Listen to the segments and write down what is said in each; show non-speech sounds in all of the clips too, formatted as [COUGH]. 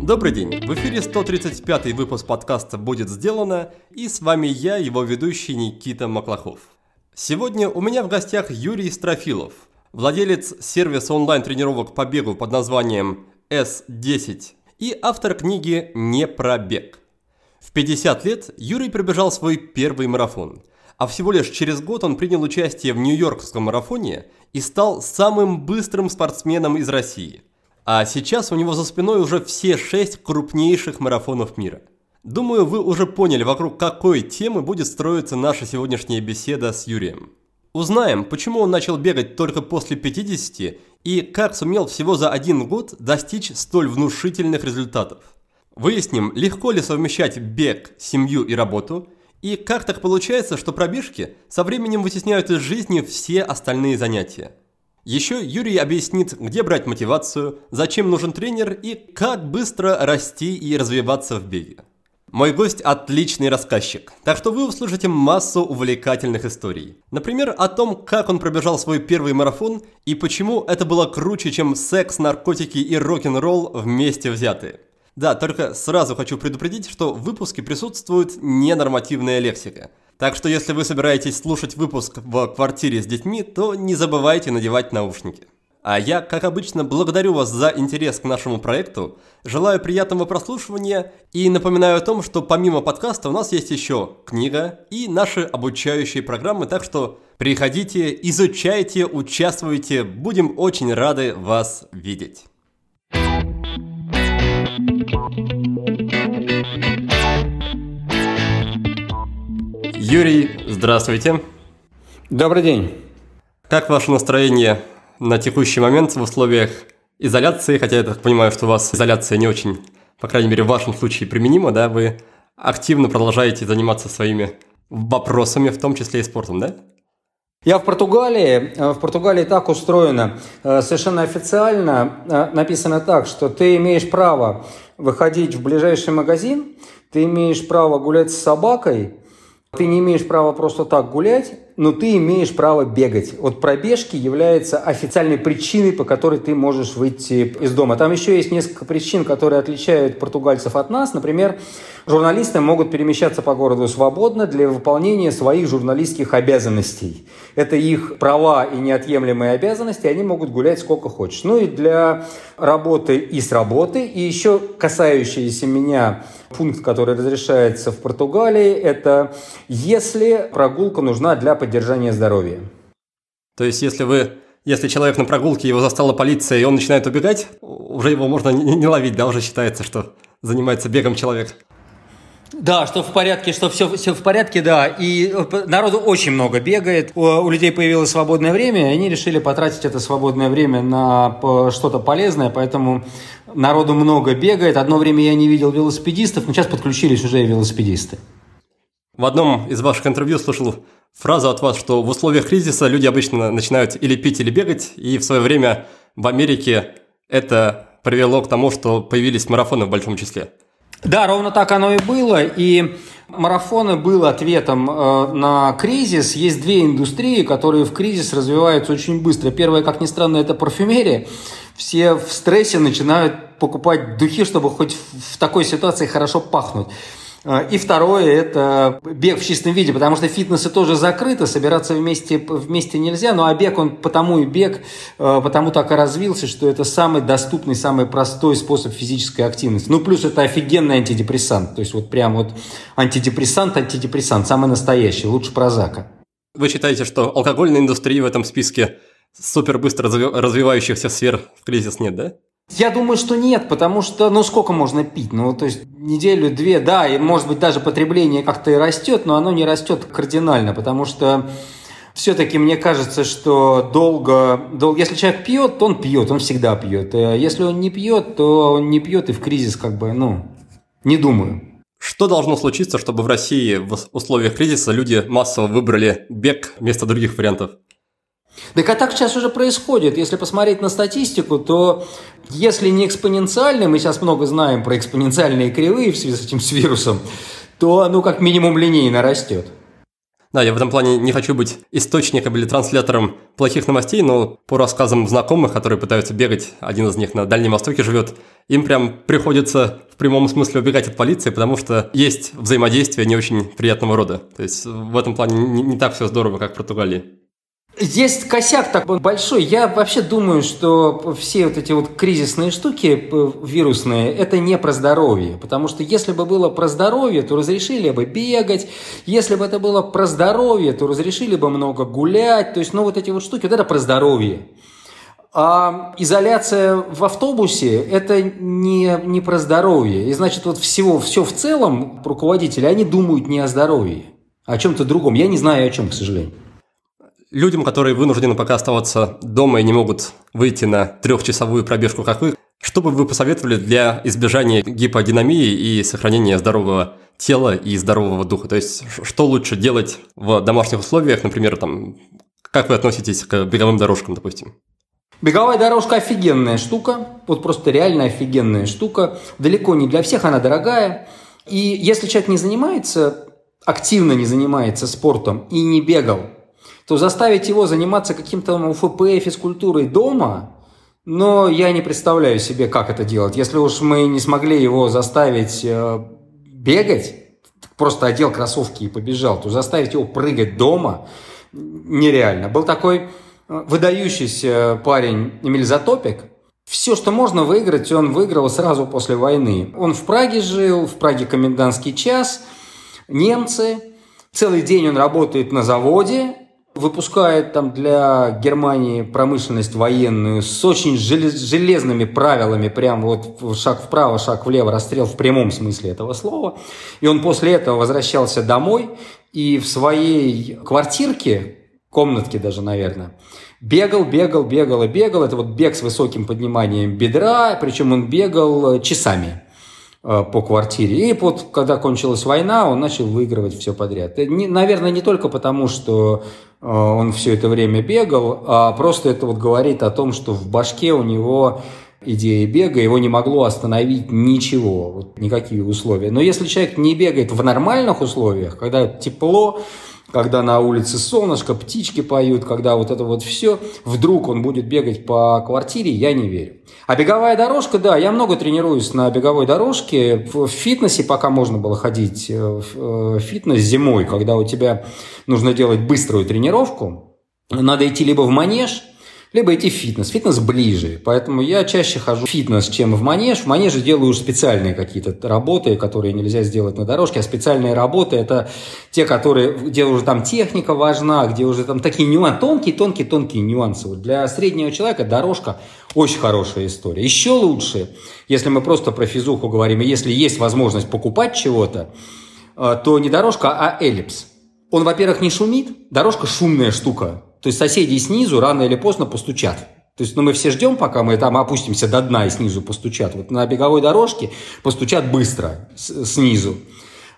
Добрый день! В эфире 135 выпуск подкаста «Будет сделано» и с вами я, его ведущий Никита Маклахов. Сегодня у меня в гостях Юрий Строфилов, владелец сервиса онлайн-тренировок по бегу под названием S10 и автор книги «Не про бег». В 50 лет Юрий пробежал свой первый марафон, а всего лишь через год он принял участие в Нью-Йоркском марафоне и стал самым быстрым спортсменом из России – а сейчас у него за спиной уже все шесть крупнейших марафонов мира. Думаю, вы уже поняли, вокруг какой темы будет строиться наша сегодняшняя беседа с Юрием. Узнаем, почему он начал бегать только после 50 и как сумел всего за один год достичь столь внушительных результатов. Выясним, легко ли совмещать бег, семью и работу, и как так получается, что пробежки со временем вытесняют из жизни все остальные занятия. Еще Юрий объяснит, где брать мотивацию, зачем нужен тренер и как быстро расти и развиваться в беге. Мой гость – отличный рассказчик, так что вы услышите массу увлекательных историй. Например, о том, как он пробежал свой первый марафон и почему это было круче, чем секс, наркотики и рок-н-ролл вместе взятые. Да, только сразу хочу предупредить, что в выпуске присутствует ненормативная лексика – так что если вы собираетесь слушать выпуск в квартире с детьми, то не забывайте надевать наушники. А я, как обычно, благодарю вас за интерес к нашему проекту, желаю приятного прослушивания и напоминаю о том, что помимо подкаста у нас есть еще книга и наши обучающие программы, так что приходите, изучайте, участвуйте, будем очень рады вас видеть. Юрий, здравствуйте. Добрый день. Как ваше настроение на текущий момент в условиях изоляции, хотя я так понимаю, что у вас изоляция не очень, по крайней мере, в вашем случае применима, да, вы активно продолжаете заниматься своими вопросами, в том числе и спортом, да? Я в Португалии. Э, в Португалии так устроено, э, совершенно официально э, написано так, что ты имеешь право выходить в ближайший магазин, ты имеешь право гулять с собакой, ты не имеешь права просто так гулять, но ты имеешь право бегать. Вот пробежки является официальной причиной, по которой ты можешь выйти из дома. Там еще есть несколько причин, которые отличают португальцев от нас. Например, журналисты могут перемещаться по городу свободно для выполнения своих журналистских обязанностей. Это их права и неотъемлемые обязанности, они могут гулять сколько хочешь. Ну и для работы и с работы, и еще касающиеся меня пункт, который разрешается в Португалии, это если прогулка нужна для поддержания здоровья. То есть, если вы если человек на прогулке, его застала полиция, и он начинает убегать, уже его можно не, не ловить, да, уже считается, что занимается бегом человек. Да, что в порядке, что все, все в порядке, да. И э, народу очень много бегает. У, у людей появилось свободное время, и они решили потратить это свободное время на что-то полезное, поэтому народу много бегает. Одно время я не видел велосипедистов, но сейчас подключились уже и велосипедисты. В одном из ваших интервью слышал фразу от вас, что в условиях кризиса люди обычно начинают или пить, или бегать, и в свое время в Америке это привело к тому, что появились марафоны в большом числе. Да, ровно так оно и было. И марафоны был ответом э, на кризис. Есть две индустрии, которые в кризис развиваются очень быстро. Первая, как ни странно, это парфюмерия. Все в стрессе начинают покупать духи, чтобы хоть в такой ситуации хорошо пахнуть. А, и второе – это бег в чистом виде, потому что фитнесы тоже закрыты, собираться вместе, вместе нельзя, но а бег, он потому и бег, а, потому так и развился, что это самый доступный, самый простой способ физической активности. Ну, плюс это офигенный антидепрессант, то есть вот прям вот антидепрессант, антидепрессант, самый настоящий, лучше прозака. Вы считаете, что алкогольной индустрии в этом списке супер быстро развивающихся сфер в кризис нет, да? Я думаю, что нет, потому что, ну, сколько можно пить? Ну, то есть, неделю-две, да, и, может быть, даже потребление как-то и растет, но оно не растет кардинально, потому что все-таки мне кажется, что долго, долго, если человек пьет, то он пьет, он всегда пьет. А если он не пьет, то он не пьет и в кризис как бы, ну, не думаю. Что должно случиться, чтобы в России в условиях кризиса люди массово выбрали бег вместо других вариантов? Так а так сейчас уже происходит. Если посмотреть на статистику, то если не экспоненциально, мы сейчас много знаем про экспоненциальные кривые в связи с этим с вирусом, то ну как минимум линейно растет. Да, я в этом плане не хочу быть источником или транслятором плохих новостей, но по рассказам знакомых, которые пытаются бегать, один из них на Дальнем Востоке живет, им прям приходится в прямом смысле убегать от полиции, потому что есть взаимодействие не очень приятного рода. То есть в этом плане не, не так все здорово, как в Португалии. Есть косяк такой большой. Я вообще думаю, что все вот эти вот кризисные штуки э, вирусные, это не про здоровье. Потому что если бы было про здоровье, то разрешили бы бегать. Если бы это было про здоровье, то разрешили бы много гулять. То есть, ну, вот эти вот штуки, вот это про здоровье. А изоляция в автобусе – это не, не про здоровье. И значит, вот всего, все в целом руководители, они думают не о здоровье, а о чем-то другом. Я не знаю о чем, к сожалению людям, которые вынуждены пока оставаться дома и не могут выйти на трехчасовую пробежку, как вы, что бы вы посоветовали для избежания гиподинамии и сохранения здорового тела и здорового духа? То есть, что лучше делать в домашних условиях, например, там, как вы относитесь к беговым дорожкам, допустим? Беговая дорожка офигенная штука, вот просто реально офигенная штука. Далеко не для всех, она дорогая. И если человек не занимается, активно не занимается спортом и не бегал, то заставить его заниматься каким-то УФП, физкультурой дома, но я не представляю себе, как это делать. Если уж мы не смогли его заставить э, бегать, просто одел кроссовки и побежал, то заставить его прыгать дома нереально. Был такой э, выдающийся парень Эмиль Затопик. Все, что можно выиграть, он выиграл сразу после войны. Он в Праге жил, в Праге комендантский час. Немцы. Целый день он работает на заводе, выпускает там для Германии промышленность военную с очень железными правилами, прям вот шаг вправо, шаг влево, расстрел в прямом смысле этого слова. И он после этого возвращался домой и в своей квартирке, комнатке даже, наверное, бегал, бегал, бегал и бегал. Это вот бег с высоким подниманием бедра, причем он бегал часами. Э, по квартире. И вот, когда кончилась война, он начал выигрывать все подряд. Не, наверное, не только потому, что э, он все это время бегал, а просто это вот говорит о том, что в башке у него идея бега, его не могло остановить ничего, вот никакие условия. Но если человек не бегает в нормальных условиях, когда тепло, когда на улице солнышко, птички поют, когда вот это вот все, вдруг он будет бегать по квартире, я не верю. А беговая дорожка, да, я много тренируюсь на беговой дорожке. В фитнесе пока можно было ходить э, в э, фитнес зимой, когда у тебя нужно делать быструю тренировку. Надо идти либо в манеж, либо идти в фитнес. Фитнес ближе, поэтому я чаще хожу в фитнес, чем в манеж. В манеже делаю специальные какие-то работы, которые нельзя сделать на дорожке, а специальные работы – это те, которые, где уже там техника важна, где уже там такие нюансы, тонкие-тонкие-тонкие нюансы. Для среднего человека дорожка очень хорошая история. Еще лучше, если мы просто про физуху говорим, если есть возможность покупать чего-то, э, то не дорожка, а эллипс. Он, во-первых, не шумит, дорожка шумная штука, то есть соседи снизу рано или поздно постучат. То есть ну, мы все ждем, пока мы там опустимся до дна и снизу постучат. Вот на беговой дорожке постучат быстро снизу.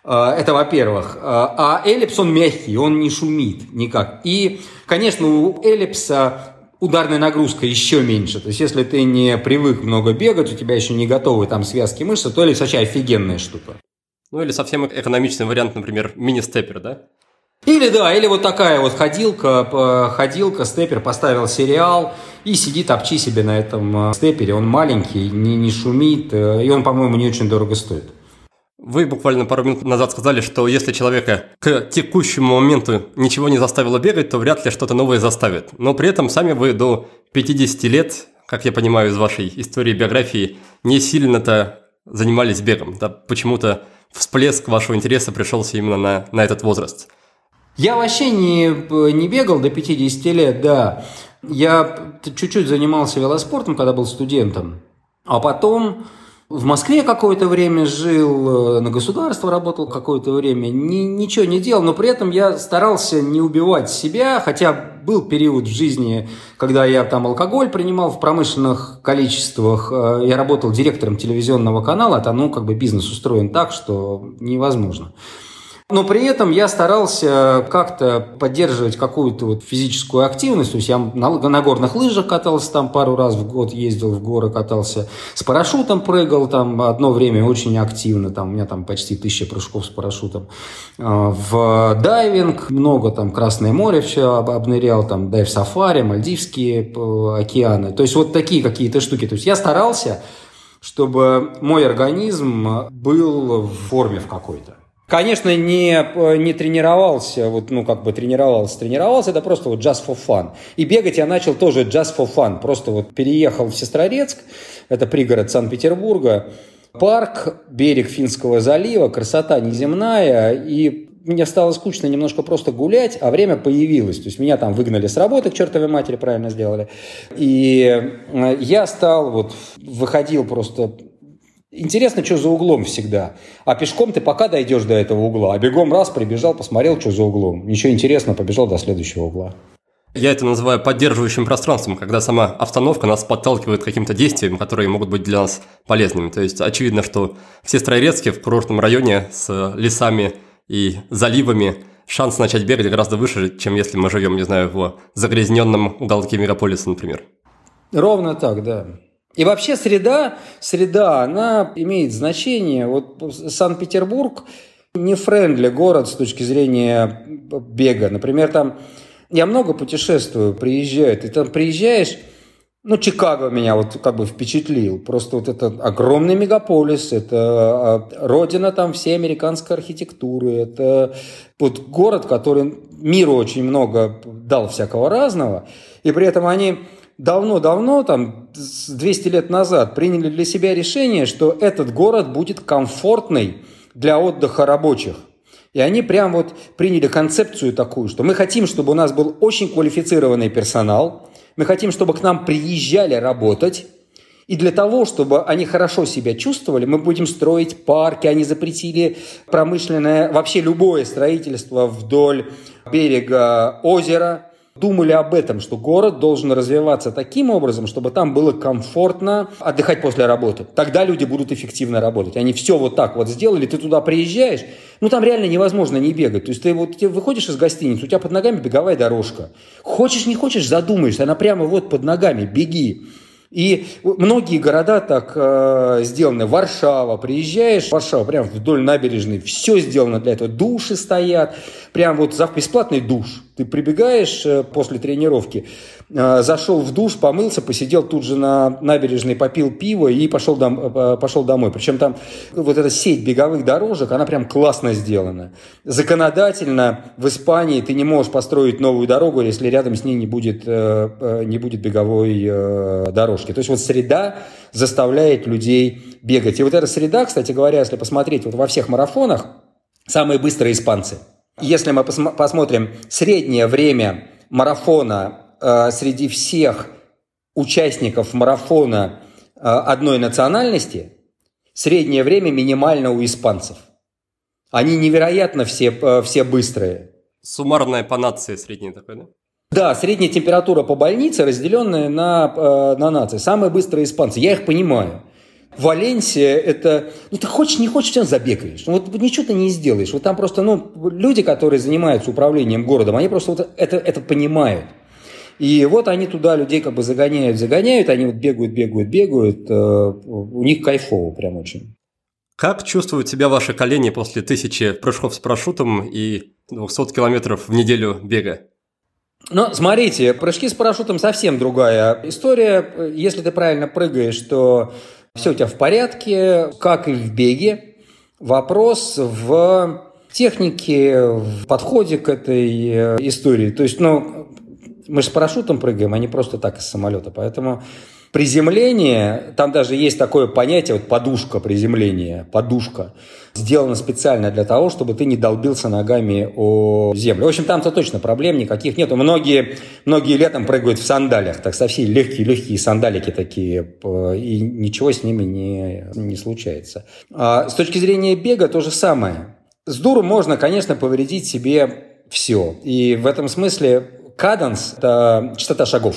А, это во-первых. А, а эллипс, он мягкий, он не шумит никак. И, конечно, у эллипса ударная нагрузка еще меньше. То есть, если ты не привык много бегать, у тебя еще не готовы там связки мышц, то эллипс вообще офигенная штука. Ну или совсем экономичный вариант, например, мини-степпер, да? Или да, или вот такая вот ходилка, ходилка, степер, поставил сериал и сидит, обчи себе на этом э, степере. Он маленький, не, не шумит, э, и он, по-моему, не очень дорого стоит. Вы буквально пару минут назад сказали, что если человека к текущему моменту ничего не заставило бегать, то вряд ли что-то новое заставит. Но при этом сами вы до 50 лет, как я понимаю из вашей истории биографии, не сильно-то занимались бегом. Да, почему-то всплеск вашего интереса пришелся именно на, на этот возраст. Я вообще не, не бегал до 50 лет, да. Я чуть-чуть занимался велоспортом, когда был студентом. А потом в Москве какое-то время жил, э, на государство работал какое-то время, ни, ничего не делал, но при этом я старался не убивать себя, хотя был период в жизни, когда я там алкоголь принимал в промышленных количествах, э, я работал директором телевизионного канала, это, ну, как бы бизнес устроен так, что невозможно. Но при этом я старался как-то поддерживать какую-то вот физическую активность. То есть я на, на горных лыжах катался там пару раз в год, ездил в горы, катался с парашютом, прыгал там одно время очень активно. Там, у меня там почти тысяча прыжков с парашютом. А, в дайвинг много там Красное море все обнырял, там дайв-сафари, Мальдивские э, океаны. То есть вот такие какие-то штуки. То есть я старался чтобы мой организм был в форме в какой-то. Конечно, не, не тренировался, вот, ну, как бы тренировался, тренировался, это просто вот just for fun. И бегать я начал тоже just for fun. Просто вот переехал в Сестрорецк, это пригород Санкт-Петербурга, парк, берег Финского залива, красота неземная, и мне стало скучно немножко просто гулять, а время появилось. То есть меня там выгнали с работы к чертовой матери, правильно сделали. И э, я стал, вот, выходил просто Интересно, что за углом всегда. А пешком ты пока дойдешь до этого угла. А бегом раз прибежал, посмотрел, что за углом. Ничего интересного, побежал до следующего угла. Я это называю поддерживающим пространством, когда сама обстановка нас подталкивает к каким-то действиям, которые могут быть для нас полезными. То есть очевидно, что в Сестрорецке, в курортном районе с лесами и заливами, шанс начать бегать гораздо выше, чем если мы живем, не знаю, в загрязненном уголке мегаполиса, например. Ровно так, да. И вообще среда, среда, она имеет значение. Вот Санкт-Петербург не френдли город с точки зрения бега. Например, там я много путешествую, приезжаю, ты там приезжаешь, ну, Чикаго меня вот как бы впечатлил. Просто вот это огромный мегаполис, это а, родина там всей американской архитектуры, это вот город, который миру очень много дал всякого разного, и при этом они давно-давно, там, 200 лет назад, приняли для себя решение, что этот город будет комфортный для отдыха рабочих. И они прям вот приняли концепцию такую, что мы хотим, чтобы у нас был очень квалифицированный персонал, мы хотим, чтобы к нам приезжали работать, и для того, чтобы они хорошо себя чувствовали, мы будем строить парки, они запретили промышленное, вообще любое строительство вдоль берега озера – думали об этом, что город должен развиваться таким образом, чтобы там было комфортно отдыхать после работы. Тогда люди будут эффективно работать. Они все вот так вот сделали, ты туда приезжаешь, ну там реально невозможно не бегать. То есть ты вот ты выходишь из гостиницы, у тебя под ногами беговая дорожка. Хочешь, не хочешь, задумаешься, она прямо вот под ногами, беги. И многие города так э, сделаны. Варшава, приезжаешь в Варшаву, прям вдоль набережной, все сделано для этого. Души стоят, прям вот за бесплатный душ. Ты прибегаешь э, после тренировки, э, зашел в душ, помылся, посидел тут же на набережной, попил пиво и пошел, дом, э, пошел домой. Причем там вот эта сеть беговых дорожек, она прям классно сделана. Законодательно в Испании ты не можешь построить новую дорогу, если рядом с ней не будет, не будет беговой дорожки. То есть вот среда заставляет людей бегать. И вот эта среда, кстати говоря, если посмотреть вот во всех марафонах, самые быстрые испанцы – если мы посмотрим среднее время марафона э, среди всех участников марафона э, одной национальности, среднее время минимально у испанцев. Они невероятно все, э, все быстрые. Суммарная по нации средняя такая, да? Да, средняя температура по больнице, разделенная на, на нации. Самые быстрые испанцы. Я их понимаю. Валенсия это, ну ты хочешь, не хочешь, все забегаешь. Ну, вот ничего ты не сделаешь. Вот там просто, ну, люди, которые занимаются управлением городом, они просто вот это, это понимают. И вот они туда людей как бы загоняют, загоняют, они вот бегают, бегают, бегают. Э, у них кайфово прям очень. Как чувствуют себя ваши колени после тысячи прыжков с парашютом и 200 километров в неделю бега? Ну, смотрите, прыжки с парашютом совсем другая история. Если ты правильно прыгаешь, то все у тебя в порядке, как и в беге. Вопрос в технике, в подходе к этой э, истории. То есть, ну, мы же с парашютом прыгаем, а не просто так из самолета. Поэтому Приземление, там даже есть такое понятие, вот подушка приземления, подушка, сделана специально для того, чтобы ты не долбился ногами о землю. В общем, там-то точно проблем никаких нет. Многие, многие летом прыгают в сандалиях, так совсем легкие-легкие сандалики такие, и ничего с ними не, не случается. А с точки зрения бега то же самое. С дуру можно, конечно, повредить себе все. И в этом смысле каданс – это частота шагов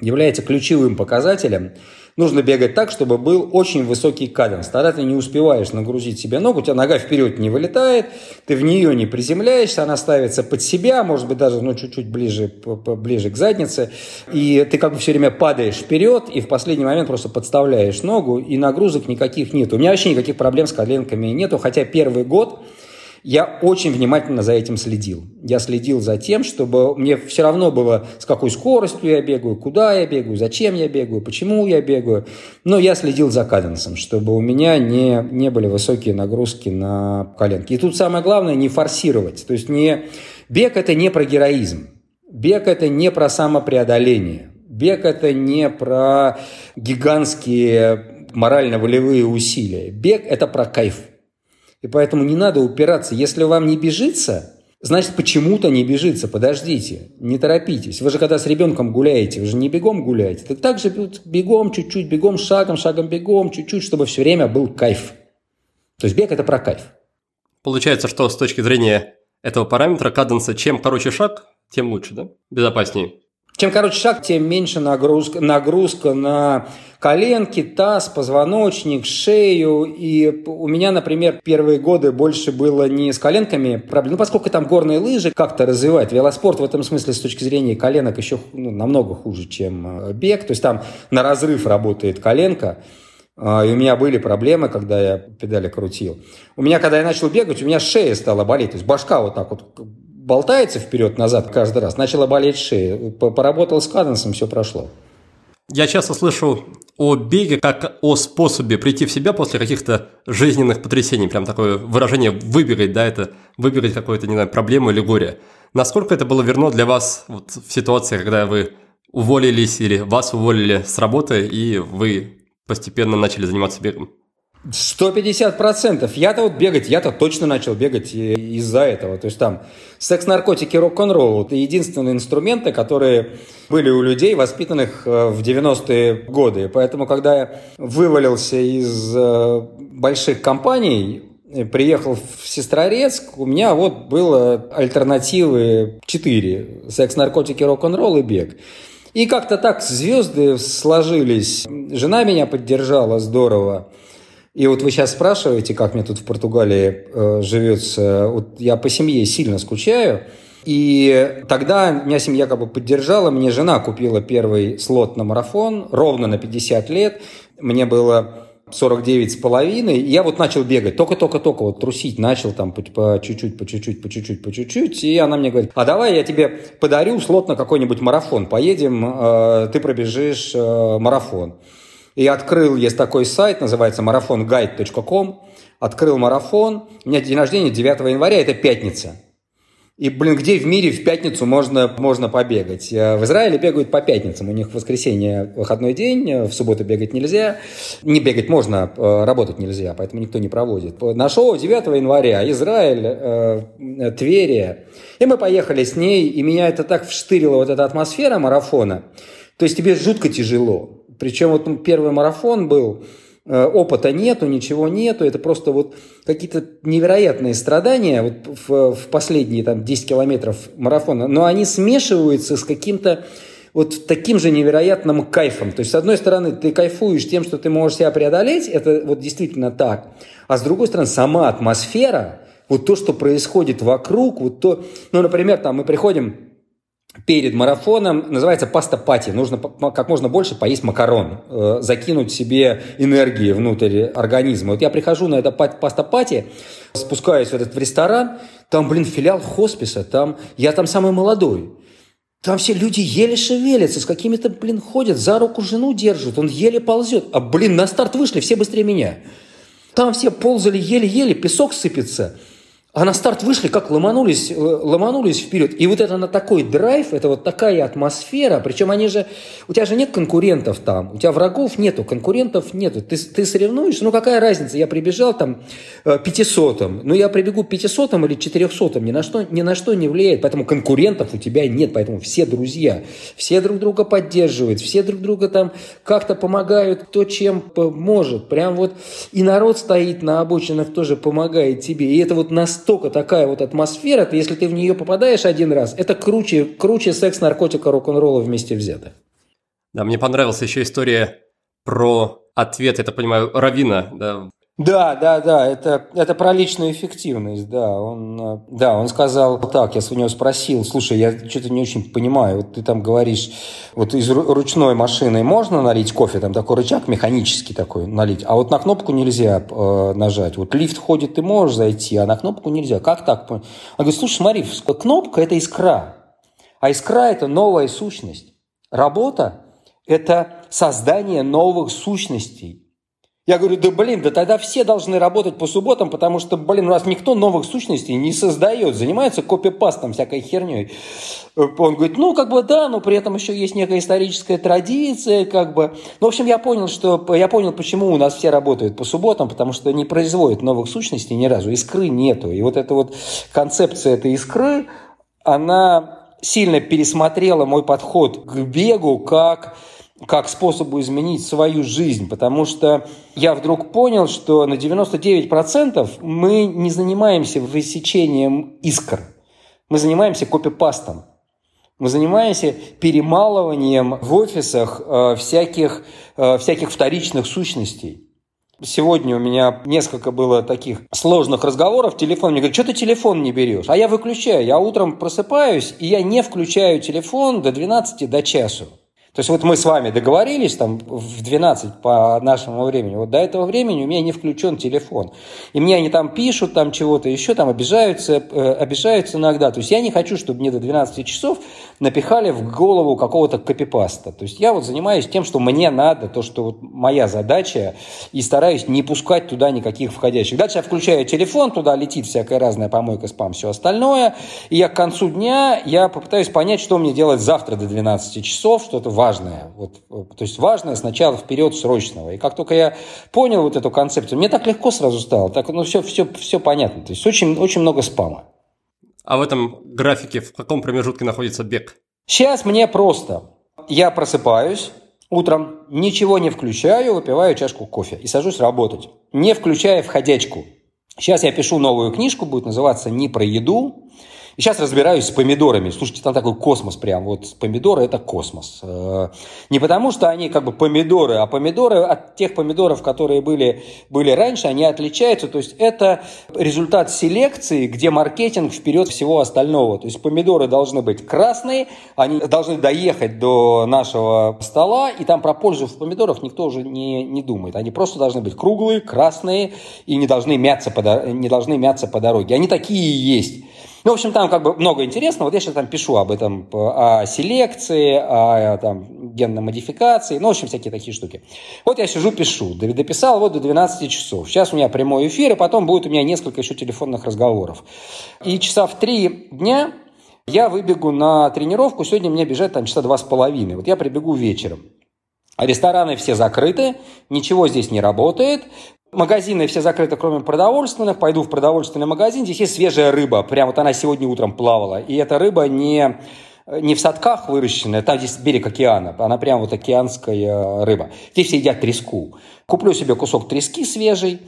является ключевым показателем нужно бегать так, чтобы был очень высокий каденс. Тогда ты не успеваешь нагрузить себе ногу, у тебя нога вперед не вылетает, ты в нее не приземляешься, она ставится под себя, может быть, даже ну, чуть-чуть ближе, ближе к заднице, и ты как бы все время падаешь вперед, и в последний момент просто подставляешь ногу, и нагрузок никаких нет. У меня вообще никаких проблем с коленками нету, хотя первый год я очень внимательно за этим следил. Я следил за тем, чтобы мне все равно было, с какой скоростью я бегаю, куда я бегаю, зачем я бегаю, почему я бегаю. Но я следил за каденсом, чтобы у меня не, не были высокие нагрузки на коленки. И тут самое главное не форсировать. То есть не... бег – это не про героизм. Бег – это не про самопреодоление. Бег – это не про гигантские морально-волевые усилия. Бег – это про кайф. И поэтому не надо упираться. Если вам не бежится, значит, почему-то не бежится. Подождите, не торопитесь. Вы же когда с ребенком гуляете, вы же не бегом гуляете. Так так же бегом, чуть-чуть, бегом, шагом, шагом, бегом, чуть-чуть, чтобы все время был кайф. То есть бег – это про кайф. Получается, что с точки зрения этого параметра каденса, чем короче шаг, тем лучше, да? Безопаснее. Чем короче шаг, тем меньше нагрузка, нагрузка на коленки, таз, позвоночник, шею. И у меня, например, первые годы больше было не с коленками проблем, ну, поскольку там горные лыжи как-то развивают. Велоспорт в этом смысле с точки зрения коленок еще ну, намного хуже, чем э, бег. То есть там на разрыв работает коленка. А, и у меня были проблемы, когда я педали крутил. У меня, когда я начал бегать, у меня шея стала болеть. То есть башка вот так вот болтается вперед-назад каждый раз, начала болеть шея. Поработал с каденсом, все прошло. Я часто слышу о беге как о способе прийти в себя после каких-то жизненных потрясений. Прям такое выражение «выбегать», да, это выбегать какую-то, не знаю, проблему или горе. Насколько это было верно для вас вот, в ситуации, когда вы уволились или вас уволили с работы, и вы постепенно начали заниматься бегом? 150 процентов. Я-то вот бегать, я-то точно начал бегать из-за этого. То есть там секс, наркотики, рок-н-ролл – это единственные инструменты, которые были у людей, воспитанных э, в 90-е годы. Поэтому, когда я вывалился из э, больших компаний, приехал в Сестрорецк, у меня вот было альтернативы четыре. Секс, наркотики, рок-н-ролл и бег. И как-то так звезды сложились. Жена меня поддержала здорово. И вот вы сейчас спрашиваете, как мне тут в Португалии э, живется. Вот я по семье сильно скучаю. И тогда меня семья как бы поддержала. Мне жена купила первый слот на марафон ровно на 50 лет. Мне было 49 с половиной. Я вот начал бегать, только-только-только вот трусить начал там по чуть-чуть, по чуть-чуть, по чуть-чуть, по чуть-чуть. И она мне говорит, а давай я тебе подарю слот на какой-нибудь марафон. Поедем, э, ты пробежишь э, марафон. И открыл, есть такой сайт, называется marathonguide.com. Открыл марафон. У меня день рождения 9 января, это пятница. И, блин, где в мире в пятницу можно, можно побегать? Э, в Израиле бегают по пятницам. У них в воскресенье выходной день, э, в субботу бегать нельзя. Не бегать можно, э, работать нельзя, поэтому никто не проводит. Нашел 9 января Израиль, Тверия. И мы поехали с ней, и меня это так вштырило, вот эта атмосфера марафона. То есть тебе жутко тяжело. Причем вот ну, первый марафон был, э, опыта нету, ничего нету, это просто вот какие-то невероятные страдания вот в, в последние там 10 километров марафона, но они смешиваются с каким-то вот таким же невероятным кайфом. То есть, с одной стороны, ты кайфуешь тем, что ты можешь себя преодолеть, это вот действительно так, а с другой стороны, сама атмосфера, вот то, что происходит вокруг, вот то, ну, например, там мы приходим перед марафоном, называется паста пати. Нужно как можно больше поесть макарон, э, закинуть себе энергии внутрь организма. Вот я прихожу на это паста пати, спускаюсь в этот в ресторан, там, блин, филиал хосписа, там, я там самый молодой. Там все люди еле шевелятся, с какими-то, блин, ходят, за руку жену держат, он еле ползет. А, блин, на старт вышли все быстрее меня. Там все ползали еле-еле, песок сыпется. А на старт вышли, как ломанулись, э, ломанулись вперед. И вот это на такой драйв, это вот такая атмосфера. Причем они же, у тебя же нет конкурентов там, у тебя врагов нету, конкурентов нету. Ты, ты соревнуешься, ну какая разница, я прибежал там э, пятисотым, ну я прибегу пятисотым или четырехсотым, ни на, что, ни на что не влияет. Поэтому конкурентов у тебя нет, поэтому все друзья, все друг друга поддерживают, все друг друга там как-то помогают, кто чем может. Прям вот и народ стоит на обочинах тоже помогает тебе. И это вот настолько настолько такая вот атмосфера, то если ты в нее попадаешь один раз, это круче, круче секс, наркотика, рок-н-ролла вместе взятых. Да, мне понравилась еще история про ответ, я так понимаю, Равина, да, да, да, да, это, это про личную эффективность, да. Он, э, да, он сказал так, я с него спросил, слушай, я что-то не очень понимаю, вот ты там говоришь, вот из ручной машины можно налить кофе, там такой рычаг механический такой налить, а вот на кнопку нельзя э, нажать. Вот лифт ходит, ты можешь зайти, а на кнопку нельзя. Как так? Он говорит, слушай, смотри, кнопка – это искра, а искра – это новая сущность. Работа – это создание новых сущностей. Я говорю, да блин, да тогда все должны работать по субботам, потому что, блин, у нас никто новых сущностей не создает, занимается копипастом, всякой херней. Он говорит, ну, как бы да, но при этом еще есть некая историческая традиция, как бы. Ну, в общем, я понял, что, я понял, почему у нас все работают по субботам, потому что не производят новых сущностей ни разу, искры нету. И вот эта вот концепция этой искры, она сильно пересмотрела мой подход к бегу как как способу изменить свою жизнь, потому что я вдруг понял, что на 99% мы не занимаемся высечением искр, мы занимаемся копипастом. Мы занимаемся перемалыванием в офисах э, всяких, э, всяких вторичных сущностей. Сегодня у меня несколько было таких сложных разговоров. Телефон мне говорит, что ты телефон не берешь? А я выключаю. Я утром просыпаюсь, и я не включаю телефон до 12, до часу. То есть вот мы с вами договорились там в 12 по нашему времени. Вот до этого времени у меня не включен телефон. И мне они там пишут, там чего-то еще, там обижаются, э, обижаются иногда. То есть я не хочу, чтобы мне до 12 часов напихали в голову какого-то копипаста. То есть я вот занимаюсь тем, что мне надо, то, что вот моя задача, и стараюсь не пускать туда никаких входящих. Дальше я включаю телефон, туда летит всякая разная помойка, спам, все остальное. И я к концу дня я попытаюсь понять, что мне делать завтра до 12 часов, что-то важное важное. Вот, то есть важное сначала вперед срочного. И как только я понял вот эту концепцию, мне так легко сразу стало. Так, ну, все, все, все понятно. То есть очень, очень много спама. А в этом графике в каком промежутке находится бег? Сейчас мне просто. Я просыпаюсь утром, ничего не включаю, выпиваю чашку кофе и сажусь работать, не включая входячку. Сейчас я пишу новую книжку, будет называться «Не про еду». И сейчас разбираюсь с помидорами. Слушайте, там такой космос прям. Вот помидоры – это космос. Э, не потому, что они как бы помидоры, а помидоры от тех помидоров, которые были, были раньше, они отличаются. То есть это результат селекции, где маркетинг вперед всего остального. То есть помидоры должны быть красные, они должны доехать до нашего стола, и там про пользу в помидорах никто уже не, не думает. Они просто должны быть круглые, красные и не должны мяться по, не должны мяться по дороге. Они такие и есть. Ну, в общем, там как бы много интересного. Вот я сейчас там пишу об этом, о селекции, о там, генной модификации, ну, в общем, всякие такие штуки. Вот я сижу, пишу. Дописал вот до 12 часов. Сейчас у меня прямой эфир, и потом будет у меня несколько еще телефонных разговоров. И часа в три дня я выбегу на тренировку. Сегодня мне бежать там часа два с половиной. Вот я прибегу вечером. Рестораны все закрыты, ничего здесь не работает. Магазины все закрыты, кроме продовольственных. Пойду в продовольственный магазин. Здесь есть свежая рыба. Прям вот она сегодня утром плавала. И эта рыба не, не в садках выращенная, там здесь берег океана. Она прям вот океанская рыба. Здесь все едят треску. Куплю себе кусок трески свежий,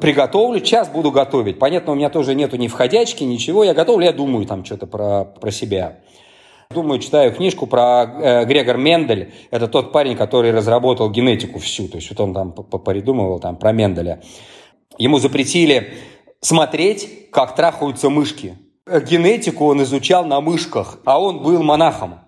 приготовлю, час буду готовить. Понятно, у меня тоже нету ни входячки, ничего. Я готовлю, я думаю там что-то про, про себя. Думаю, читаю книжку про э, Грегор Мендель. Это тот парень, который разработал генетику всю. То есть вот он там поридумывал там, про Менделя. Ему запретили смотреть, как трахаются мышки. Генетику он изучал на мышках, а он был монахом.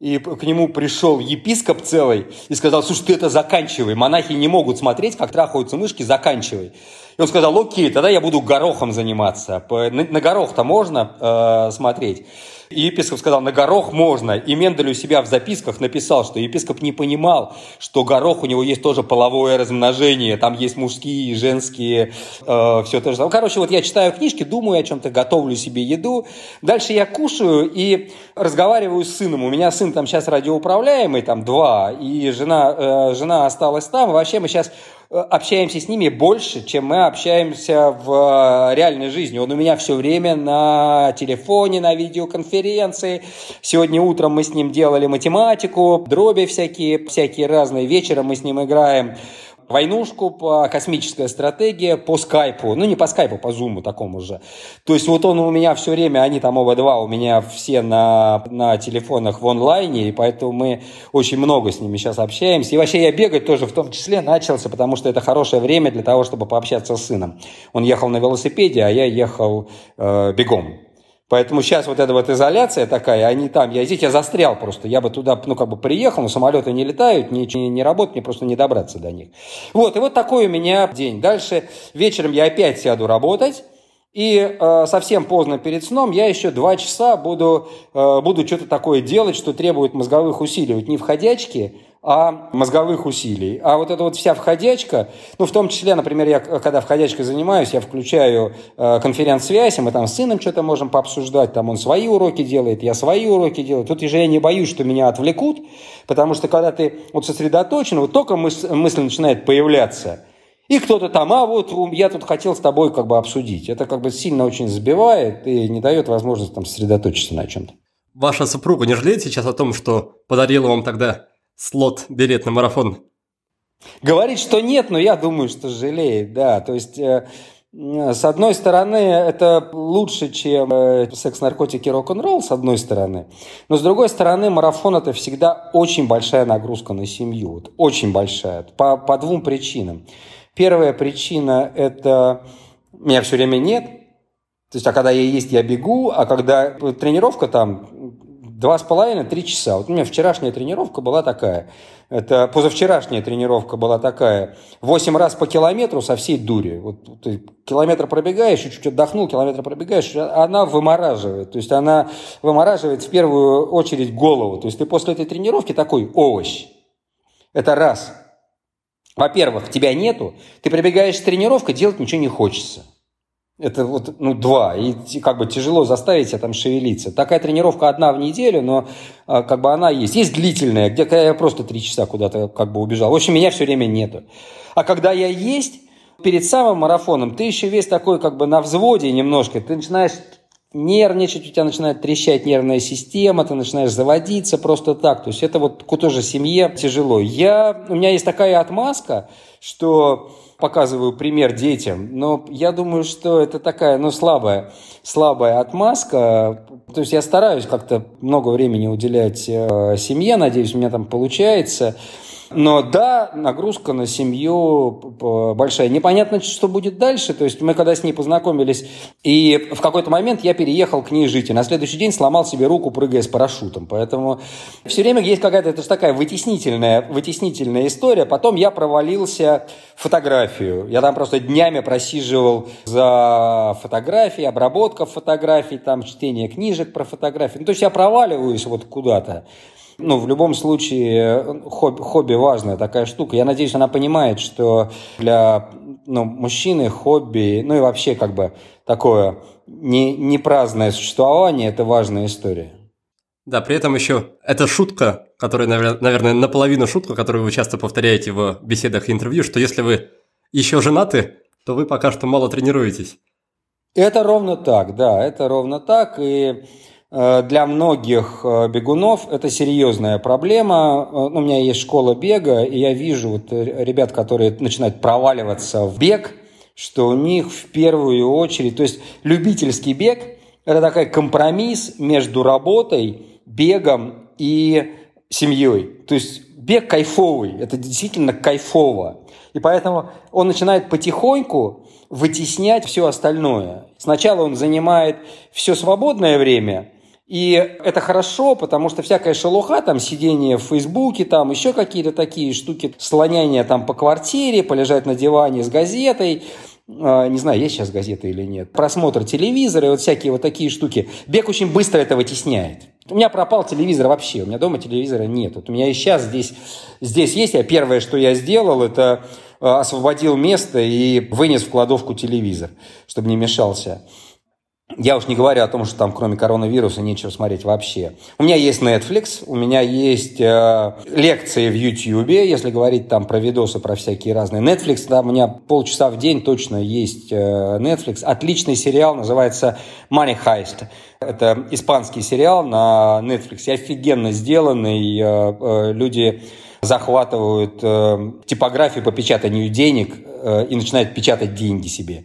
И к нему пришел епископ целый и сказал, слушай, ты это заканчивай. Монахи не могут смотреть, как трахаются мышки, заканчивай. И он сказал, окей, тогда я буду горохом заниматься. На горох-то можно э, смотреть. И епископ сказал, на горох можно. И Мендель у себя в записках написал, что епископ не понимал, что горох у него есть тоже половое размножение. Там есть мужские женские, э, все то же самое. Короче, вот я читаю книжки, думаю о чем-то, готовлю себе еду. Дальше я кушаю и разговариваю с сыном. У меня сын там сейчас радиоуправляемый, там два, и жена, э, жена осталась там. Вообще мы сейчас общаемся с ними больше, чем мы общаемся в э, реальной жизни. Он у меня все время на телефоне, на видеоконференции. Сегодня утром мы с ним делали математику, дроби всякие, всякие разные. Вечером мы с ним играем войнушку, по космическая стратегия, по скайпу. Ну, не по скайпу, по зуму такому же. То есть вот он у меня все время, они там оба два у меня все на, на телефонах в онлайне, и поэтому мы очень много с ними сейчас общаемся. И вообще я бегать тоже в том числе начался, потому что это хорошее время для того, чтобы пообщаться с сыном. Он ехал на велосипеде, а я ехал э, бегом. Поэтому сейчас вот эта вот изоляция такая, они там, я здесь, я застрял просто, я бы туда, ну, как бы приехал, но самолеты не летают, ничего не, не работает, мне просто не добраться до них. Вот, и вот такой у меня день. Дальше вечером я опять сяду работать, и э, совсем поздно перед сном я еще два часа буду, э, буду что-то такое делать, что требует мозговых усилий. Вот не входячки, а мозговых усилий. А вот эта вот вся входячка, ну, в том числе, например, я когда входячкой занимаюсь, я включаю э, конференц-связь, и мы там с сыном что-то можем пообсуждать, там он свои уроки делает, я свои уроки делаю. Тут уже я не боюсь, что меня отвлекут, потому что когда ты вот сосредоточен, вот только мыс- мысль начинает появляться, и кто-то там, а вот я тут хотел с тобой как бы обсудить. Это как бы сильно очень сбивает и не дает возможности там сосредоточиться на чем-то. Ваша супруга не жалеет сейчас о том, что подарила вам тогда слот, билет на марафон? Говорит, что нет, но я думаю, что жалеет, да. То есть, э, с одной стороны, это лучше, чем э, секс, наркотики, рок-н-ролл, с одной стороны. Но с другой стороны, марафон – это всегда очень большая нагрузка на семью. Вот, очень большая. По, по двум причинам. Первая причина – это меня все время нет. То есть, а когда я есть, я бегу, а когда тренировка там Два с половиной, три часа. Вот у меня вчерашняя тренировка была такая. Это позавчерашняя тренировка была такая. Восемь раз по километру со всей дури. Вот ты километр пробегаешь, чуть-чуть отдохнул, километр пробегаешь, она вымораживает. То есть она вымораживает в первую очередь голову. То есть ты после этой тренировки такой овощ. Это раз. Во-первых, тебя нету, ты прибегаешь с тренировкой, делать ничего не хочется. Это вот, ну, два. И как бы тяжело заставить себя там шевелиться. Такая тренировка одна в неделю, но а, как бы она есть. Есть длительная, где я просто три часа куда-то как бы убежал. В общем, меня все время нету. А когда я есть, перед самым марафоном, ты еще весь такой как бы на взводе немножко. Ты начинаешь нервничать, у тебя начинает трещать нервная система, ты начинаешь заводиться просто так. То есть это вот тоже семье тяжело. Я, у меня есть такая отмазка, что показываю пример детям, но я думаю, что это такая, ну, слабая, слабая отмазка. То есть я стараюсь как-то много времени уделять э, семье, надеюсь, у меня там получается. Но да, нагрузка на семью большая. Непонятно, что будет дальше. То есть мы когда с ней познакомились, и в какой-то момент я переехал к ней жить, и на следующий день сломал себе руку, прыгая с парашютом. Поэтому все время есть какая-то, это же такая вытеснительная, вытеснительная история. Потом я провалился в фотографию. Я там просто днями просиживал за фотографии, обработка фотографий, там чтение книжек про фотографии. Ну, то есть я проваливаюсь вот куда-то. Ну, в любом случае, хобби, хобби важная такая штука. Я надеюсь, она понимает, что для ну, мужчины хобби, ну и вообще как бы такое не, не праздное существование – это важная история. Да, при этом еще эта шутка, которая, наверное, наполовину шутка, которую вы часто повторяете в беседах и интервью, что если вы еще женаты, то вы пока что мало тренируетесь. Это ровно так, да, это ровно так. И для многих э, бегунов это серьезная проблема. Э, у меня есть школа бега, и я вижу вот ребят, которые начинают проваливаться в бег, что у них в первую очередь, то есть любительский бег – это такой компромисс между работой, бегом и семьей. То есть бег кайфовый, это действительно кайфово. И поэтому он начинает потихоньку вытеснять все остальное. Сначала он занимает все свободное время – и это хорошо, потому что всякая шелуха, там сидение в Фейсбуке, там еще какие-то такие штуки, слоняние там по квартире, полежать на диване с газетой, а, не знаю, есть сейчас газеты или нет, просмотр телевизора и вот всякие вот такие штуки. Бег очень быстро это вытесняет. У меня пропал телевизор вообще, у меня дома телевизора нет. Вот у меня и сейчас здесь, здесь есть, а первое, что я сделал, это а, освободил место и вынес в кладовку телевизор, чтобы не мешался. Я уж не говорю о том, что там кроме коронавируса нечего смотреть вообще. У меня есть Netflix, у меня есть э, лекции в YouTube, если говорить там про видосы, про всякие разные. Netflix, там у меня полчаса в день точно есть э, Netflix. Отличный сериал, называется Money Heist. Это испанский сериал на Netflix, офигенно сделанный. Э, э, люди захватывают э, типографию по печатанию денег э, и начинают печатать деньги себе.